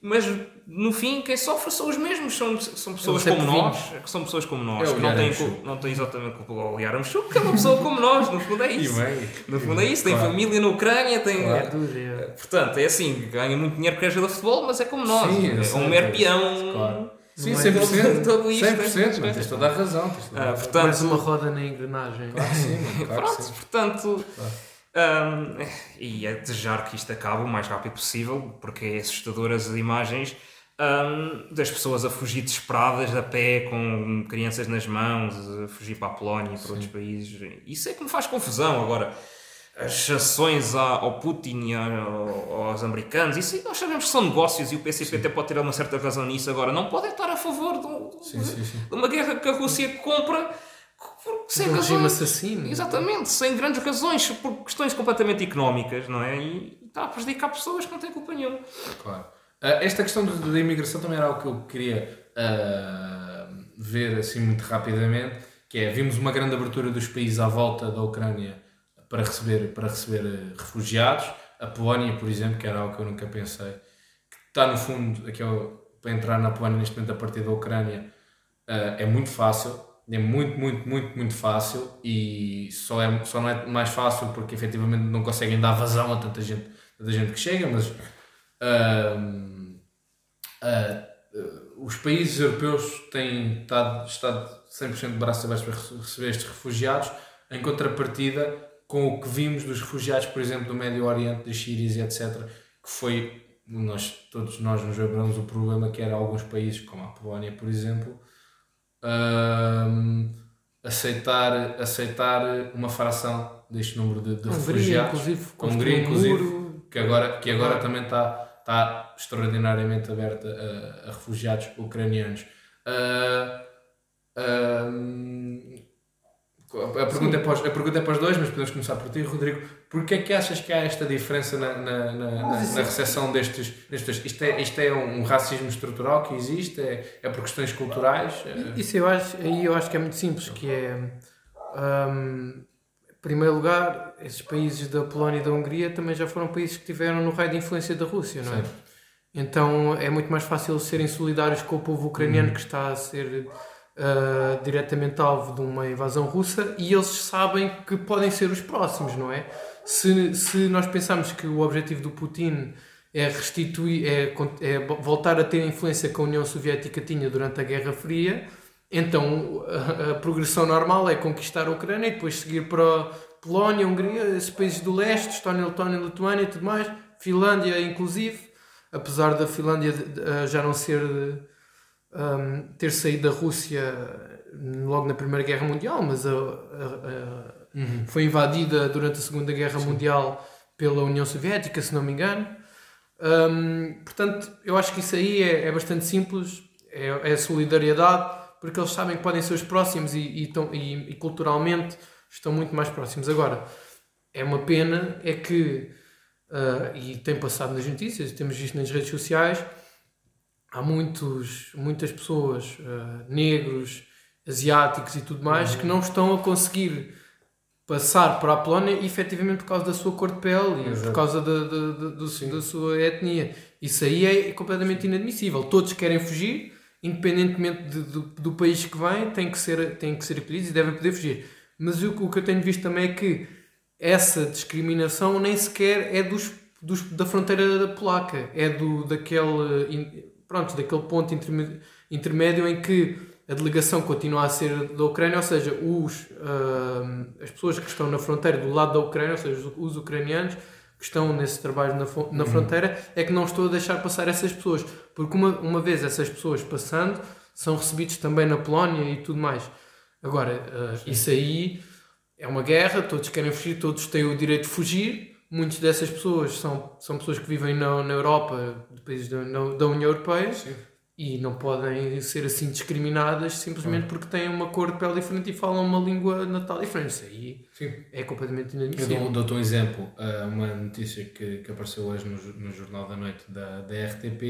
Mas no fim, quem sofre são os mesmos, são, são pessoas como nós, que são pessoas como nós, É que não têm, não têm exatamente culpa ao Yaramchuk, que é uma pessoa como nós, no fundo é isso. bem, No fundo é isso, tem Claro. família na Ucrânia, tem. É duro, é. Portanto, é assim, ganha muito dinheiro porque é jogador de futebol, mas é como nós, Sim, é um mero peão. claro. Sim, Não é 100%. todo isto, 100%, né? não, tens toda a razão. A Ah, razão. portanto, Mais uma roda na engrenagem. Claro que sim, mano, claro que Pronto, sim. portanto, Claro. hum, e é desejar que isto acabe o mais rápido possível, porque é assustadoras as imagens hum, das pessoas a fugir desesperadas a pé com crianças nas mãos, a fugir para a Polónia e para outros países. Isso é que me faz confusão agora. As sanções ao Putin e ao- aos americanos, isso nós sabemos que são negócios e o PCP até pode ter uma certa razão nisso. Agora, não pode estar a favor de, um- Sim, sim, sim. de uma guerra que a Rússia compra sem um regime assassino. Exatamente, sem grandes razões, por questões completamente económicas, não é? E está a prejudicar pessoas que não têm culpa nenhuma. Claro. Ah, esta questão da imigração também era algo que eu queria ah, ver assim muito rapidamente, que é, vimos uma grande abertura dos países à volta da Ucrânia para receber, para receber eh, refugiados. A Polónia, por exemplo, que era algo que eu nunca pensei, que está no fundo, aqui, para entrar na Polónia neste momento a partir da Ucrânia, ah, é muito fácil, é muito, muito, muito, muito fácil e só, é, só não é mais fácil porque efetivamente não conseguem dar vazão a tanta gente, tanta gente que chega, mas Ahm, ah, os países europeus têm estado, estado 100% de braços abertos para rece- receber estes refugiados, em contrapartida com o que vimos dos refugiados, por exemplo, do Médio Oriente, das Sírias e etc., que foi, nós, todos nós nos lembramos o problema que era alguns países, como a Polónia, por exemplo, ahm, aceitar, aceitar uma fração deste número de, de Hungria, refugiados construiu Hungria, um inclusive, muro. que agora, que agora também está está extraordinariamente aberta a, a refugiados ucranianos. Ahm, a, pergunta é para os, a pergunta é para os dois, mas podemos começar por ti, Rodrigo. Porquê é que achas que há esta diferença na, na, na, na, na recepção destes, destes isto, é, isto é um racismo estrutural que existe? É, é por questões culturais? É- Isso eu acho, aí eu acho que é muito simples, que é hum, em primeiro lugar, esses países da Polónia e da Hungria também já foram países que tiveram no raio de influência da Rússia, não é? Certo. Então é muito mais fácil serem solidários com o povo ucraniano que está a ser ah, diretamente alvo de uma invasão russa e eles sabem que podem ser os próximos, não é? Se, se nós pensarmos que o objetivo do Putin é restituir, é, é vo- voltar a ter a influência que a União Soviética tinha durante a Guerra Fria, então a, a progressão normal é conquistar a Ucrânia e depois seguir para Polónia, Hungria, esses países do leste, Estónia, Letónia, Lituânia e tudo mais, Finlândia inclusive, apesar da Finlândia ah, já não ser um, ter saído da Rússia logo na Primeira Guerra Mundial, mas a- a- a- foi invadida durante a Segunda Guerra Mundial pela União Soviética, se não me engano. Um, portanto, eu acho que isso aí é, é bastante simples, é, é solidariedade. porque eles sabem que podem ser os próximos e, e, tão- e- e culturalmente estão muito mais próximos. Agora, é uma pena é que, ah, e tem passado nas notícias, temos visto nas redes sociais, há muitos, muitas pessoas, ah, negros, asiáticos e tudo mais, que não estão a conseguir passar para a Polónia efetivamente por causa da sua cor de pele e Exato. por causa da, da, da, do- da sua etnia. Isso aí é completamente inadmissível. Todos querem fugir, independentemente de- do, do país que vêm, têm que ser, têm que ser acolhidos e devem poder fugir. Mas o, que- o que eu tenho visto também é que essa discriminação nem sequer é dos, dos, da fronteira polaca, é do, daquele, pronto, daquele ponto intermédio em que a delegação continua a ser da Ucrânia, ou seja, os, ahm, as pessoas que estão na fronteira do lado da Ucrânia, ou seja, os, os ucranianos que estão nesse trabalho na, na fronteira, é que não estou a deixar passar essas pessoas, porque uma, uma vez essas pessoas passando, são recebidos também na Polónia e tudo mais. Agora, ah, isso aí é uma guerra, todos querem fugir, todos têm o direito de fugir. Muitas dessas pessoas são, são pessoas que vivem na, na Europa, países da, da União Europeia, e não podem ser assim discriminadas simplesmente porque têm uma cor de pele diferente e falam uma língua natal diferente. Isso aí Sim. é completamente Eu inadmissível. dou- dou-te um exemplo, ah, uma notícia que, que apareceu hoje no, no Jornal da Noite da, da RTP,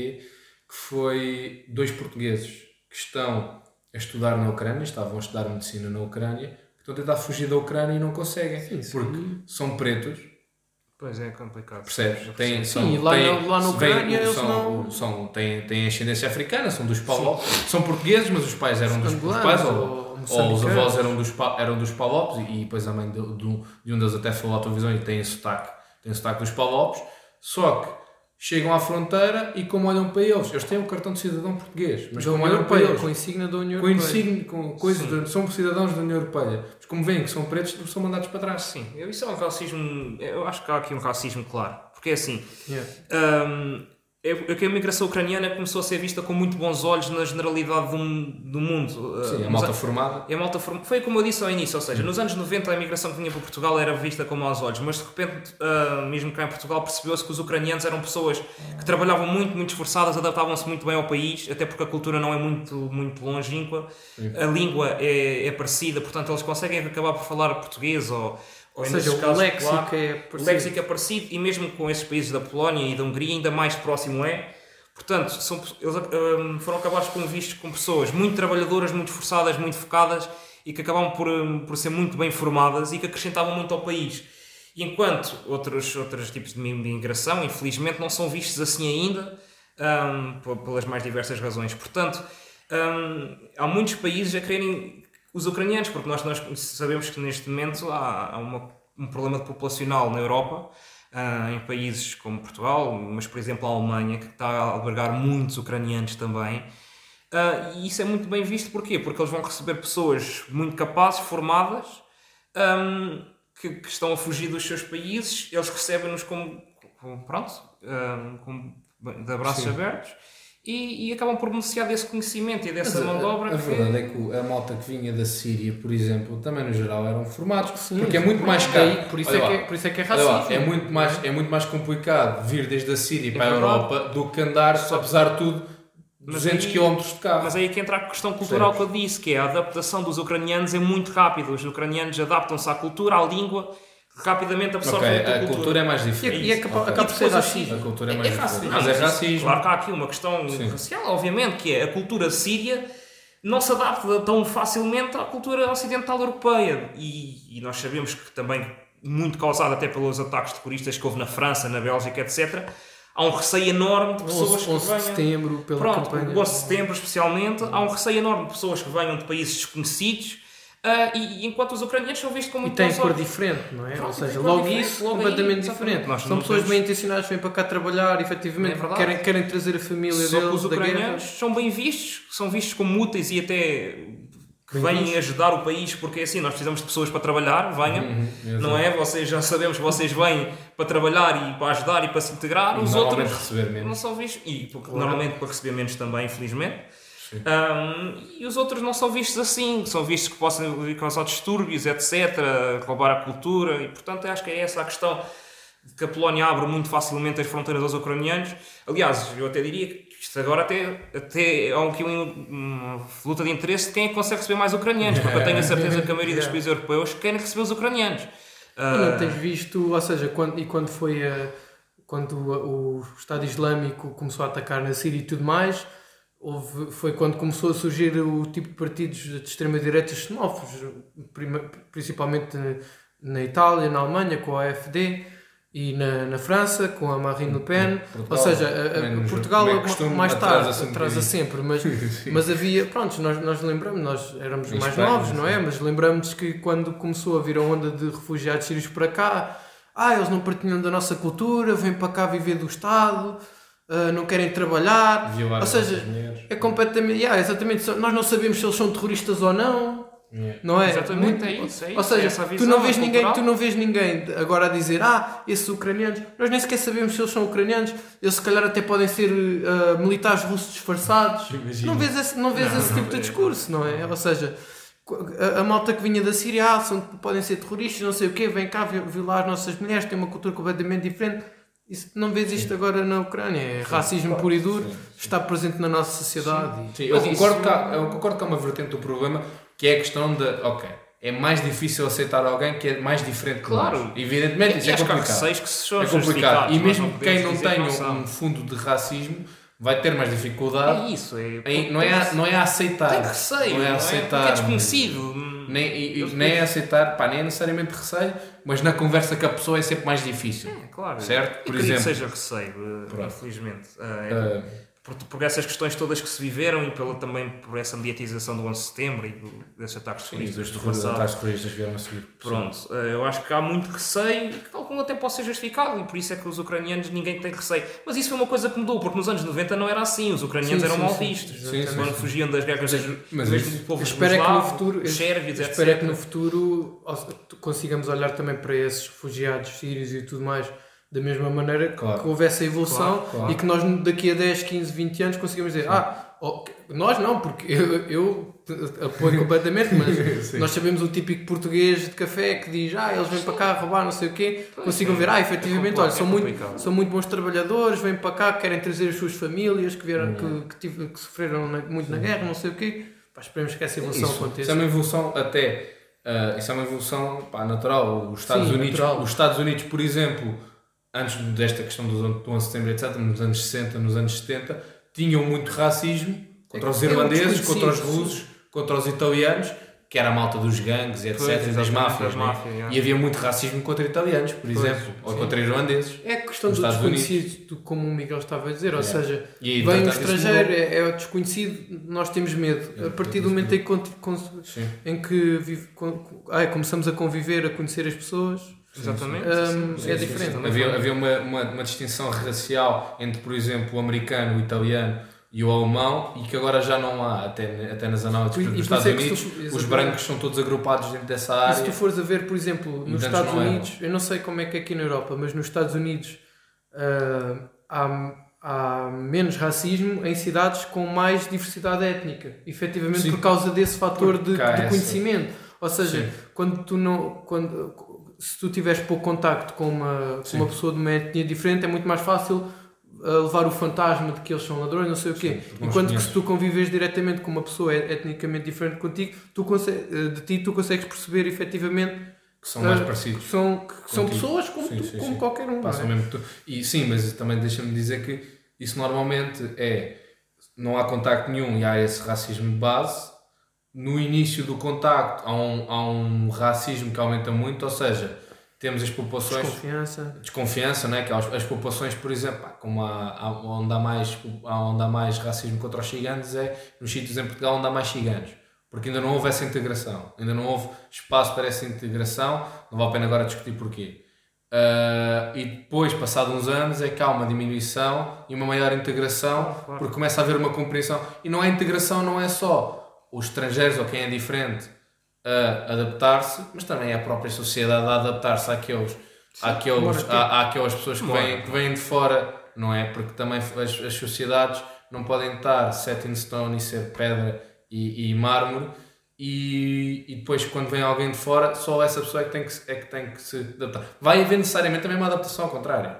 que foi dois portugueses que estão a estudar na Ucrânia, estavam a estudar medicina na Ucrânia, que estão a tentar fugir da Ucrânia e não conseguem, Sim, sim. porque são pretos, Pois é, complicado. percebes? Sim, são, e lá na- lá na Ucrânia eles são, não- são, têm, têm ascendência africana, são dos Palopes, são portugueses, mas os pais eram dos, os Angolanos pais, ou ou, os avós eram dos, eram dos Palopes e, e depois a mãe de, de, de um deles até falou à televisão e tem sotaque, tem sotaque dos Palopes, só que chegam à fronteira e como olham para eles, eles têm um cartão de cidadão português, mas da como União olham para Europeia, eles, com insígnia da União com Europeia. insígnia, com coisas, de- são cidadãos da União Europeia, como veem que são pretos, são mandados para trás. Sim, eu- isso é um racismo. Eu acho que há aqui um racismo claro. Porque é assim. Yeah. hum, é, é que a migração ucraniana começou a ser vista com muito bons olhos na generalidade do, do mundo. Sim, Uh, a nos malta formada. a malta form- Foi como eu disse ao início, ou seja, nos anos 90 a imigração que vinha para Portugal era vista com maus olhos, mas de repente, ah, mesmo cá em Portugal, percebeu-se que os ucranianos eram pessoas que trabalhavam muito, muito esforçadas, adaptavam-se muito bem ao país, até porque a cultura não é muito, muito longínqua, a língua é, é parecida, portanto eles conseguem acabar por falar português ou, ou, Ou seja, o léxico polaco. é O parecido. léxico é parecido e mesmo com esses países da Polónia e da Hungria ainda mais próximo é. Portanto, são, eles hum, foram acabados como vistos como pessoas muito trabalhadoras, muito esforçadas, muito focadas e que acabam por, hum, por ser muito bem formadas e que acrescentavam muito ao país. E enquanto outros, outros tipos de imigração, infelizmente, não são vistos assim ainda, p- pelas mais diversas razões. Portanto, hum, há muitos países a quererem os ucranianos, porque nós, nós sabemos que neste momento há, há uma- um problema populacional na Europa, ah, em países como Portugal, mas por exemplo a Alemanha, que está a albergar muitos ucranianos também. Ah, e isso é muito bem visto, porquê? Porque eles vão receber pessoas muito capazes, formadas, ahm, que, que estão a fugir dos seus países, eles recebem-nos como, como- pronto, ahm, como de abraços Sim. abertos e, e acabam por beneficiar desse conhecimento e dessa Mas mão de obra. a, a que- verdade é que a malta que vinha da Síria, por exemplo, também no geral eram formados, Sim, porque é sim. muito mais caro. Por isso, é lá, que é, por isso é que é racismo. é muito mais é muito mais complicado vir desde a Síria para a. Europa do que andar, apesar de tudo, Mas 200 aí- km de carro. Mas aí é que entra a questão cultural que eu disse, que é a adaptação dos ucranianos é muito rápida. Os ucranianos adaptam-se à cultura, à língua, rapidamente Ok, absorvem a, a cultura é mais E, diferente. e acaba, Ok. acaba por ser racismo. A cultura é mais diferente. racismo. Mas é racismo. Claro que há aqui uma questão Sim. racial, obviamente, que é a cultura síria não se adapta tão facilmente à cultura ocidental europeia. E, e nós sabemos que também, muito causado até pelos ataques terroristas que houve na França, na Bélgica, etc., há um receio enorme de pessoas 11, que 11 de venham... setembro, pela Pronto, campanha. o 11 de setembro especialmente, há um receio enorme de pessoas que venham de países desconhecidos ah, e, e enquanto os ucranianos são vistos como E muito tem bons cor diferente, não é? Pronto, Ou seja, logo isso, logo aí, completamente exatamente. diferente. Nós São não pessoas bem intencionadas, vêm para cá trabalhar, efetivamente, É querem, querem trazer a família Só deles os ucranianos são bem vistos, são vistos como úteis e até que vêm ajudar o país, porque é assim, nós precisamos de pessoas para trabalhar, venham, Uhum, não é? Vocês já sabemos que vocês vêm para trabalhar e para ajudar e para se integrar, E os outros receber não menos. são vistos, e porque Claro. normalmente para receber menos também, infelizmente. Um, e os outros não são vistos assim, são vistos que possam causar distúrbios, etc., roubar a cultura, e portanto eu acho que é essa a questão que a Polónia abre muito facilmente as fronteiras aos ucranianos. Aliás, eu até diria que isto agora até, até há aqui uma, uma luta de interesse de quem é que consegue receber mais ucranianos, porque eu tenho a certeza que a maioria dos países europeus querem receber os ucranianos. E não tens visto, ou seja, quando, e quando foi a, quando o, o Estado Islâmico começou a atacar na Síria e tudo mais, houve, foi quando começou a surgir o tipo de partidos de extrema-direita xenófobos, principalmente na Itália, na Alemanha, com a AfD, e na, na França, com a Marine Le Pen. Portugal, Ou seja, a- a- Portugal é costume, mais atrasa tarde atrasa bocadinho. sempre, mas, mas havia, pronto, nós, nós lembramos, nós éramos Em mais Espanha, novos, não é? Mas lembramos que quando começou a vir a onda de refugiados sírios para cá, ah, eles não partilham da nossa cultura, vêm para cá viver do Estado, ah, não querem trabalhar. Violar Ou seja, é completamente. Yeah, exatamente, nós não sabemos se eles são terroristas ou não. Yeah. Não é? Exatamente, é isso, é Ou isso, seja, é tu não vês ninguém, tu não vês ninguém agora a dizer, ah, esses ucranianos, nós nem sequer sabemos se eles são ucranianos, eles se calhar até podem ser ah, militares russos disfarçados. Imagina. Não vês esse, não vês Não, esse não tipo de vês. discurso, não é? Ou seja, a, a malta que vinha da Síria, ah, são, podem ser terroristas, não sei o quê, vem cá vi- violar as nossas mulheres, têm uma cultura completamente diferente. Isso, não vês isto agora na Ucrânia, é racismo puro e duro, Sim. está presente na nossa sociedade. e- Sim, eu concordo, isso- que há, eu concordo que há uma vertente do problema que é a questão de, ok, é mais difícil aceitar alguém que é mais diferente que Claro. nós. Evidentemente, isso e é que complicado. que são É complicado. E mesmo quem não que tenha um fundo de racismo vai ter mais dificuldade. É isso, é. em- não, é a, não é a aceitar. Tem receio, não é aceitar. Porque é desconhecido. Nem, e- e- nem é aceitar, pá, nem é necessariamente receio, mas na conversa com a pessoa é sempre mais difícil. É, claro. Certo? Por exemplo. que seja receio, eh, Pronto. infelizmente. Eh, é Ah, por, por essas questões todas que se viveram e pela, também por essa mediatização do 11 de setembro e do, desses ataques terroristas do terroristas, passado. ataques terroristas vieram a seguir. Pronto, eh, eu acho que há muito receio, que tal como até pode ser justificado, e por isso é que os ucranianos ninguém tem receio. Mas isso foi uma coisa que mudou, porque nos anos 90 não era assim, os ucranianos Sim, eram sim, mal vistos. Sim, Quando fugiam das guerras dos mas mesmo isso- do povo Espero é que no futuro, os sérvios, etc. espero é que no futuro consigamos olhar também para esses refugiados sírios e tudo mais da mesma maneira que- Claro. que houvesse a evolução Claro, claro. e que nós daqui a 10, 15, 20 anos consigamos dizer ah, ó, nós não, porque eu, eu apoio completamente, mas Sim. nós sabemos o típico português de café que diz ah, eles vêm para cá roubar não sei o quê, consigam é. ver, ah, É efetivamente, complicado, olha, são, é muito, são muito bons trabalhadores, vêm para cá, querem trazer as suas famílias que, vieram, Hum. que, que, tive- que sofreram na- muito na guerra, não sei o quê. Pá, esperemos que essa evolução Isso, isso aconteça. é uma evolução até. ah, isso é uma evolução pá, natural. Os Estados, Sim, Unidos, natural. os Estados Unidos, por exemplo, antes desta questão do, do 11 de setembro, etc., nos anos 60, nos anos 70, tinham muito racismo contra os É, é um irlandeses, contra os russos, contra os italianos, que era a malta dos gangues, etc., Pois, e das máfias. né? máfias, yeah. E havia muito racismo contra italianos, por exemplo, ou sim. contra irlandeses. É a questão do Estados desconhecido, do- como o Miguel estava a dizer, ou Yeah. seja, aí, vem isso estrangeiro, é, é o desconhecido, nós temos medo. Yeah, a partir do momento em que, em que vive- con- ai, começamos a conviver, a conhecer as pessoas, Exatamente. Hum, sim, é sim, sim, diferente. também Havia, havia uma, uma, uma distinção racial entre, por exemplo, o americano, o italiano e o alemão e que agora já não há, até, até nas análises E- dos e por Estados é Unidos, tu- os brancos são todos agrupados dentro dessa E área. se tu fores a ver, por exemplo, E nos Estados era. Unidos, eu não sei como é que é aqui na Europa, mas nos Estados Unidos ah, há, há menos racismo em cidades com mais diversidade étnica, efetivamente Sim. por causa desse fator de, de essa- conhecimento. Ou seja, Sim. quando tu não. Quando, se tu tiveres pouco contacto com uma, com Sim. uma pessoa de uma etnia diferente, é muito mais fácil ah, levar o fantasma de que eles são ladrões, não sei o quê. os Enquanto que se tu convives diretamente com uma pessoa et- etnicamente diferente contigo, tu eh, de ti tu consegues perceber efetivamente que são mais ah, parecidos. que são, que são pessoas como, Sim, tu- sim, como sim. qualquer um. Passam é? mesmo tu. E sim, mas também deixa-me dizer que isso normalmente é não há contacto nenhum e há esse racismo de base. No início do contacto há um, há um racismo que aumenta muito, ou seja, temos as populações Desconfiança. desconfiança, né? que os- as populações, por exemplo, pá, como há, há, onde, há mais, há onde há mais racismo contra os ciganos é nos sítios em Portugal onde há mais ciganos. Porque ainda não houve essa integração, ainda não houve espaço para essa integração, não vale a pena agora discutir porquê. Ah, e depois, passado uns anos, é que há uma diminuição e uma maior integração, porque começa a haver uma compreensão. E não é integração, não é só os estrangeiros ou quem é diferente a adaptar-se, mas também a própria sociedade a adaptar-se àqueles, àqueles, Mora aqui. à, àquelas pessoas que vêm, que vêm de fora, não é? Porque também as, as sociedades não podem estar set in stone e ser pedra e, e mármore e, e depois quando vem alguém de fora, só essa pessoa é que tem que, se- é que, tem que se adaptar. Vai haver necessariamente também uma adaptação ao contrário.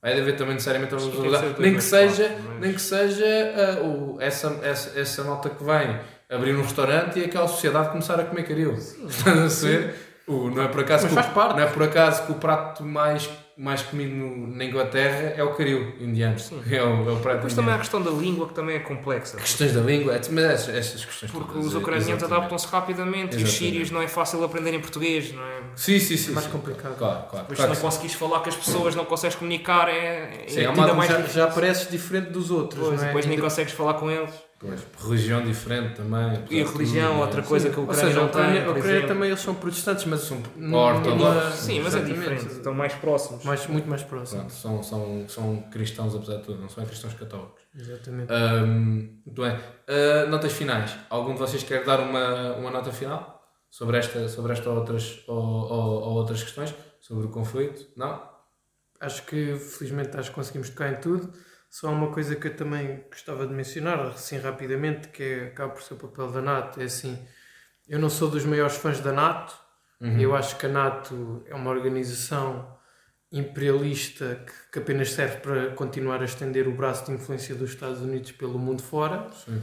Vai haver também necessariamente uma adaptação. Nem que seja, nem que seja ah, o, essa, essa, essa malta que vem abrir um restaurante e aquela sociedade começar a comer caril. Estás a ver? O, não é por acaso que não é por acaso que o prato mais, mais comido no- na Inglaterra é o caril indiano. É o, é o prato Depois também há a questão da língua que também é complexa. Questões da língua, é- mas essas, essas questões Porque os é- ucranianos adaptam-se rapidamente e os sírios não é fácil aprenderem português, não é? Sim, sim, sim. É mais sim. complicado. Claro, claro. Depois claro se não conseguires falar com as pessoas, não consegues comunicar, é, é Sim, há ainda mais Já, difícil. já pareces diferente dos outros, Pois, não é? depois nem Ainda- consegues falar com eles. Pois, religião diferente também. E a religião, tudo, outra é. coisa que a Ucrânia seja, não tem, a Ucrânia também eles são protestantes, mas são ortodoxos. Sim, mas é diferente, estão mais próximos. Mais, muito mais próximos. Pronto, são, são, são cristãos, apesar de tudo, não são cristãos católicos. Exatamente. Ahm, muito bem. Ah, notas finais. Algum de vocês quer dar uma, uma nota final sobre esta, sobre esta ou, outras, ou, ou, ou outras questões? Sobre o conflito? Não? Acho que felizmente acho que conseguimos tocar em tudo. Só uma coisa que eu também gostava de mencionar, assim rapidamente, que é, acaba por ser o papel da NATO. É assim, eu não sou dos maiores fãs da NATO. Uhum. Eu acho que a NATO é uma organização imperialista que, que apenas serve para continuar a estender o braço de influência dos Estados Unidos pelo mundo fora. Sim.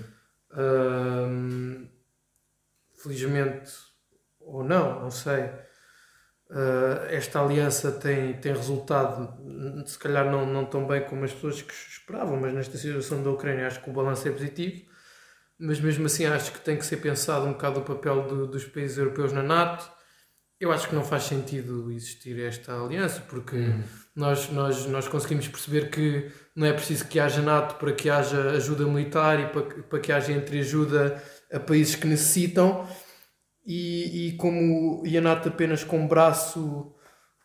Felizmente ou não, não sei. Ah, esta aliança tem, tem resultado, se calhar não, não tão bem como as pessoas que esperavam, mas nesta situação da Ucrânia acho que o balanço é positivo. Mas mesmo assim acho que tem que ser pensado um bocado o papel do- dos países europeus na NATO. Eu acho que não faz sentido existir esta aliança, porque nós, nós, nós conseguimos perceber que não é preciso que haja NATO para que haja ajuda militar e para, para que haja entreajuda a países que necessitam. E, e como e a NATO apenas com braço,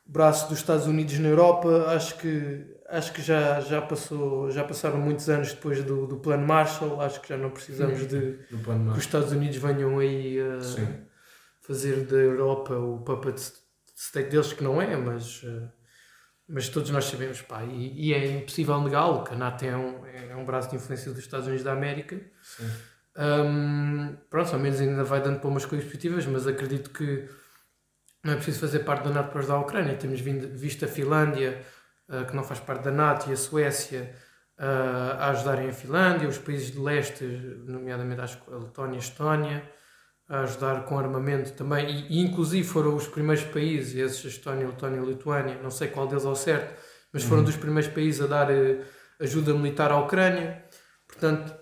braço dos Estados Unidos na Europa, acho que, acho que já, já, passou, já passaram muitos anos depois do, do plano Marshall. Acho que já não precisamos de Do plano que os Estados Unidos venham aí a Sim. fazer da Europa o puppet state deles, que não é, mas, eh, mas todos nós sabemos, pá, e, e é impossível negá-lo, que a NATO é um, é um braço de influência dos Estados Unidos da América. Sim. Hum, pronto, ao menos ainda vai dando para umas coisas positivas, mas acredito que não é preciso fazer parte da NATO para ajudar a Ucrânia. Temos vindo, visto a Finlândia, eh, que não faz parte da NATO, e a Suécia eh, a ajudarem a Finlândia, os países de leste, nomeadamente acho a Letónia e a Estónia, a ajudar com armamento também, e, e inclusive foram os primeiros países, esses a Estónia, Letónia e Lituânia, não sei qual deles ao certo, mas foram dos primeiros países a dar eh, ajuda militar à Ucrânia. Portanto,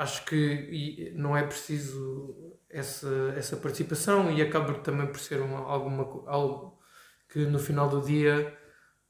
acho que não é preciso essa, essa participação e acaba também por ser uma, alguma, algo que no final do dia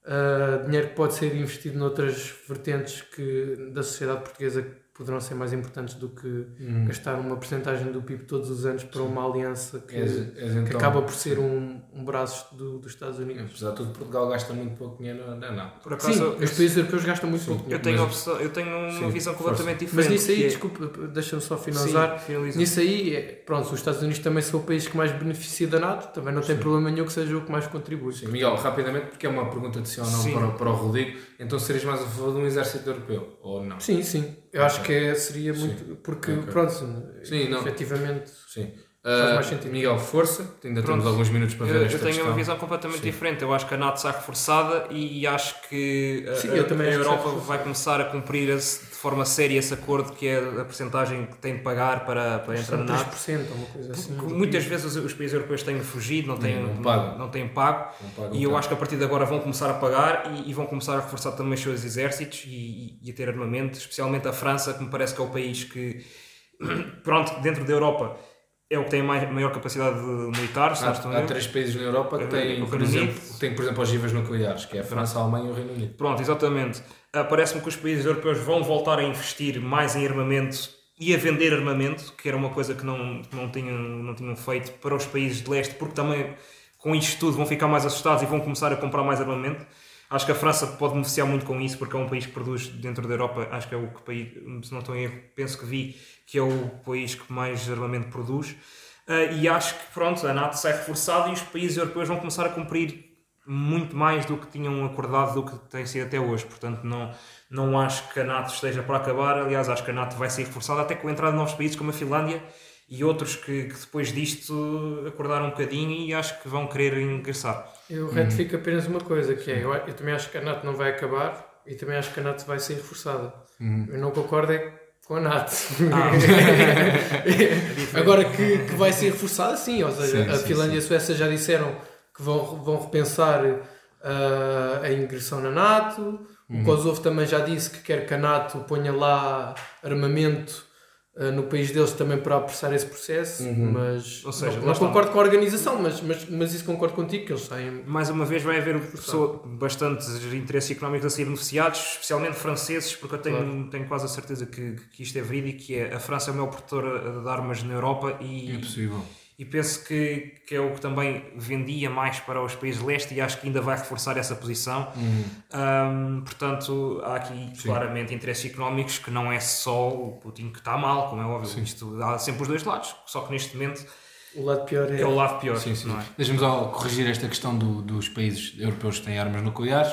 uh, dinheiro que pode ser investido noutras vertentes que, da sociedade portuguesa poderão ser mais importantes do que Hum. gastar uma porcentagem do PIB todos os anos para uma aliança que, És- és que então- acaba por ser um, um braço do, dos Estados Unidos. Apesar de tudo, Portugal gasta muito pouco dinheiro na NATO. Por acaso, Sim, eu, os países europeus gastam muito pouco eu dinheiro. tenho, mas- eu tenho uma Sim, visão força. completamente Mas diferente. nisso aí, que é- desculpa, deixa-me só finalizar. Sim, finaliza. Nisso aí, é- pronto, os Estados Unidos também são o país que mais beneficia da NATO, também não tem problema nenhum que seja o que mais contribui. Sim, Miguel, rapidamente, porque é uma pergunta de sim ou não Sim. para, o- para o Rodrigo. Então, serias mais a favor de um exército europeu? Ou não? Sim, sim. Eu acho que é- seria muito. Porque, Ok. pronto, Sim, não. efetivamente. Sim. Faz Ah, mais sentido. Miguel, força. Ainda Pronto. temos alguns minutos para ver Eu, esta eu tenho questão. uma visão completamente Sim. diferente. Eu acho que a NATO está reforçada e acho que a, Sim, eu também a Europa vai começar a cumprir esse- forma séria esse acordo que é a porcentagem que tem de pagar para, para entrar na NATO. 3% ou uma coisa assim. Porque muitas vezes os, países europeus têm fugido, não têm, Não pagam. não têm pago. Não E eu acho que a partir de agora vão começar a pagar e, e vão começar a reforçar também os seus exércitos e, e- e a ter armamento, especialmente a França, que me parece que é o país que, pronto, dentro da Europa é o que tem a mai- maior capacidade militar, se Há, há três países na Europa que O têm, Reino por exemplo, têm, por exemplo, ogivas nucleares, que é a França, a Alemanha e o Reino Unido. Pronto, exatamente. Ah, Parece-me que os países europeus vão voltar a investir mais em armamento e a vender armamento, que era uma coisa que não, que não, tinham, não tinham feito para os países de leste, porque também com isto tudo vão ficar mais assustados e vão começar a comprar mais armamento. Acho que a França pode beneficiar muito com isso, porque é um país que produz dentro da Europa, acho que é o que país, se não estou em erro, penso que vi que é o país que mais armamento produz. Ah, e acho que pronto, a NATO sai reforçada e os países europeus vão começar a cumprir muito mais do que tinham acordado do que tem sido até hoje. Portanto, não, não acho que a NATO esteja para acabar. Aliás, acho que a NATO vai ser reforçada até com a entrada de novos países como a Finlândia e outros que, que depois disto acordaram um bocadinho e acho que vão querer ingressar. Eu retifico apenas uma coisa, que é, eu, eu também acho que a NATO não vai acabar e também acho que a NATO vai ser reforçada. Eu não concordo é com a NATO. Agora que, que vai ser reforçada, sim. Ou seja, Sim, a sim, Finlândia e a Suécia já disseram que vão, vão repensar ah, a ingressão na NATO. Uhum. O Kosovo também já disse que quer que a NATO ponha lá armamento ah, no país deles também para apressar esse processo. Uhum. Mas Ou seja, não, não está. concordo com a organização, mas, mas, mas isso concordo contigo, que eles saem. Mais uma vez vai haver pessoa, bastantes interesses económicos a ser beneficiados, especialmente franceses, porque eu tenho, tenho quase a certeza que, que isto é verídico, que é a França é o maior produtor de armas na Europa e, É possível. E penso que, que é o que também vendia mais para os países leste e acho que ainda vai reforçar essa posição. Hum, portanto, há aqui claramente interesses económicos que não é só o Putin que está mal, como é óbvio. Isto há sempre os dois lados, só que neste momento O lado pior é. é o lado pior. Sim, sim. é? Deixa-me só corrigir esta questão do- dos países europeus que têm armas nucleares.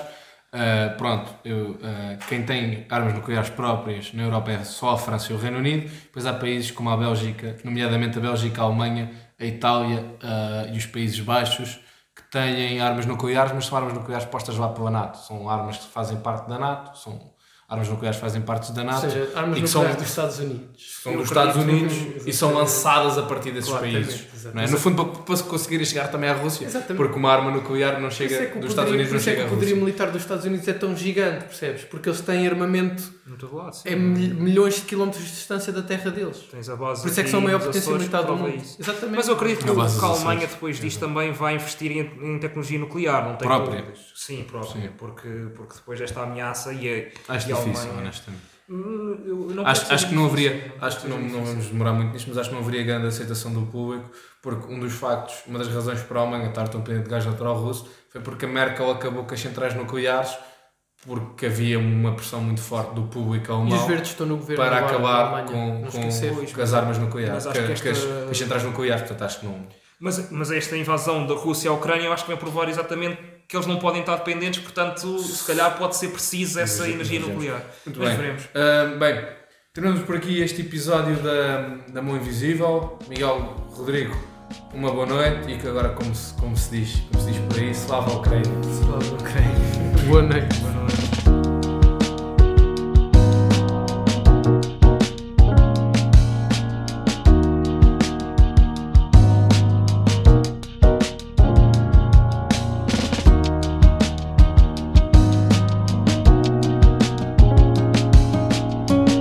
Ah, pronto, eu, ah, quem tem armas nucleares próprias na Europa é só a França e o Reino Unido. Depois há países como a Bélgica, nomeadamente a Bélgica, a Alemanha, a Itália ah, e os Países Baixos, que têm armas nucleares, mas são armas nucleares postas lá pela NATO. São armas que fazem parte da NATO, são armas nucleares fazem parte da Ou NATO. seja, armas e que nucleares são- dos Estados Unidos. são dos Estados Unidos e são lançadas a partir desses Exatamente, países. exatamente. É? No fundo, para, para conseguirem chegar também à Rússia. Exatamente. Porque uma arma nuclear não chega é dos Estados poderio- Unidos, por não isso é chega que à o poderio Rússia. militar dos Estados Unidos é tão gigante, percebes? Porque eles têm armamento lado, sim. é mil- milhões de quilómetros de distância da terra deles. Tens a base Por isso é que são a maior potência militar do mundo. isso. Exatamente. Mas eu acredito que, a Alemanha depois disto também vai investir em, em tecnologia nuclear, não tem Própria. dúvidas. Sim, própria, Sim. Porque, porque depois desta ameaça e e a difícil, Alemanha- honestamente. Hum, eu não Acho, acho que não haveria, acho que não, não vamos demorar muito nisto, mas acho que não haveria grande aceitação do público, porque um dos factos, uma das razões para a Alemanha estar tão pendente de gás natural russo foi porque a Merkel acabou com as centrais nucleares, porque havia uma pressão muito forte do público E os alemão verdes estão no governo para acabar Alemanha, com, com, com as armas nucleares, Mas acho com, que as, esta- as centrais nucleares, portanto acho que não. Mas, mas esta invasão da Rússia à Ucrânia eu acho que vai provar exatamente que eles não podem estar dependentes, portanto, se calhar pode ser preciso essa Vejamos, energia nuclear. Muito mas bem. veremos. Ah, bem, terminamos por aqui este episódio da, da Mão Invisível. Miguel Rodrigo, uma boa noite e que agora, como se, como se diz, como se diz por aí, slava a Ucrânia. Slava Ucrânia. Boa noite. Boa noite.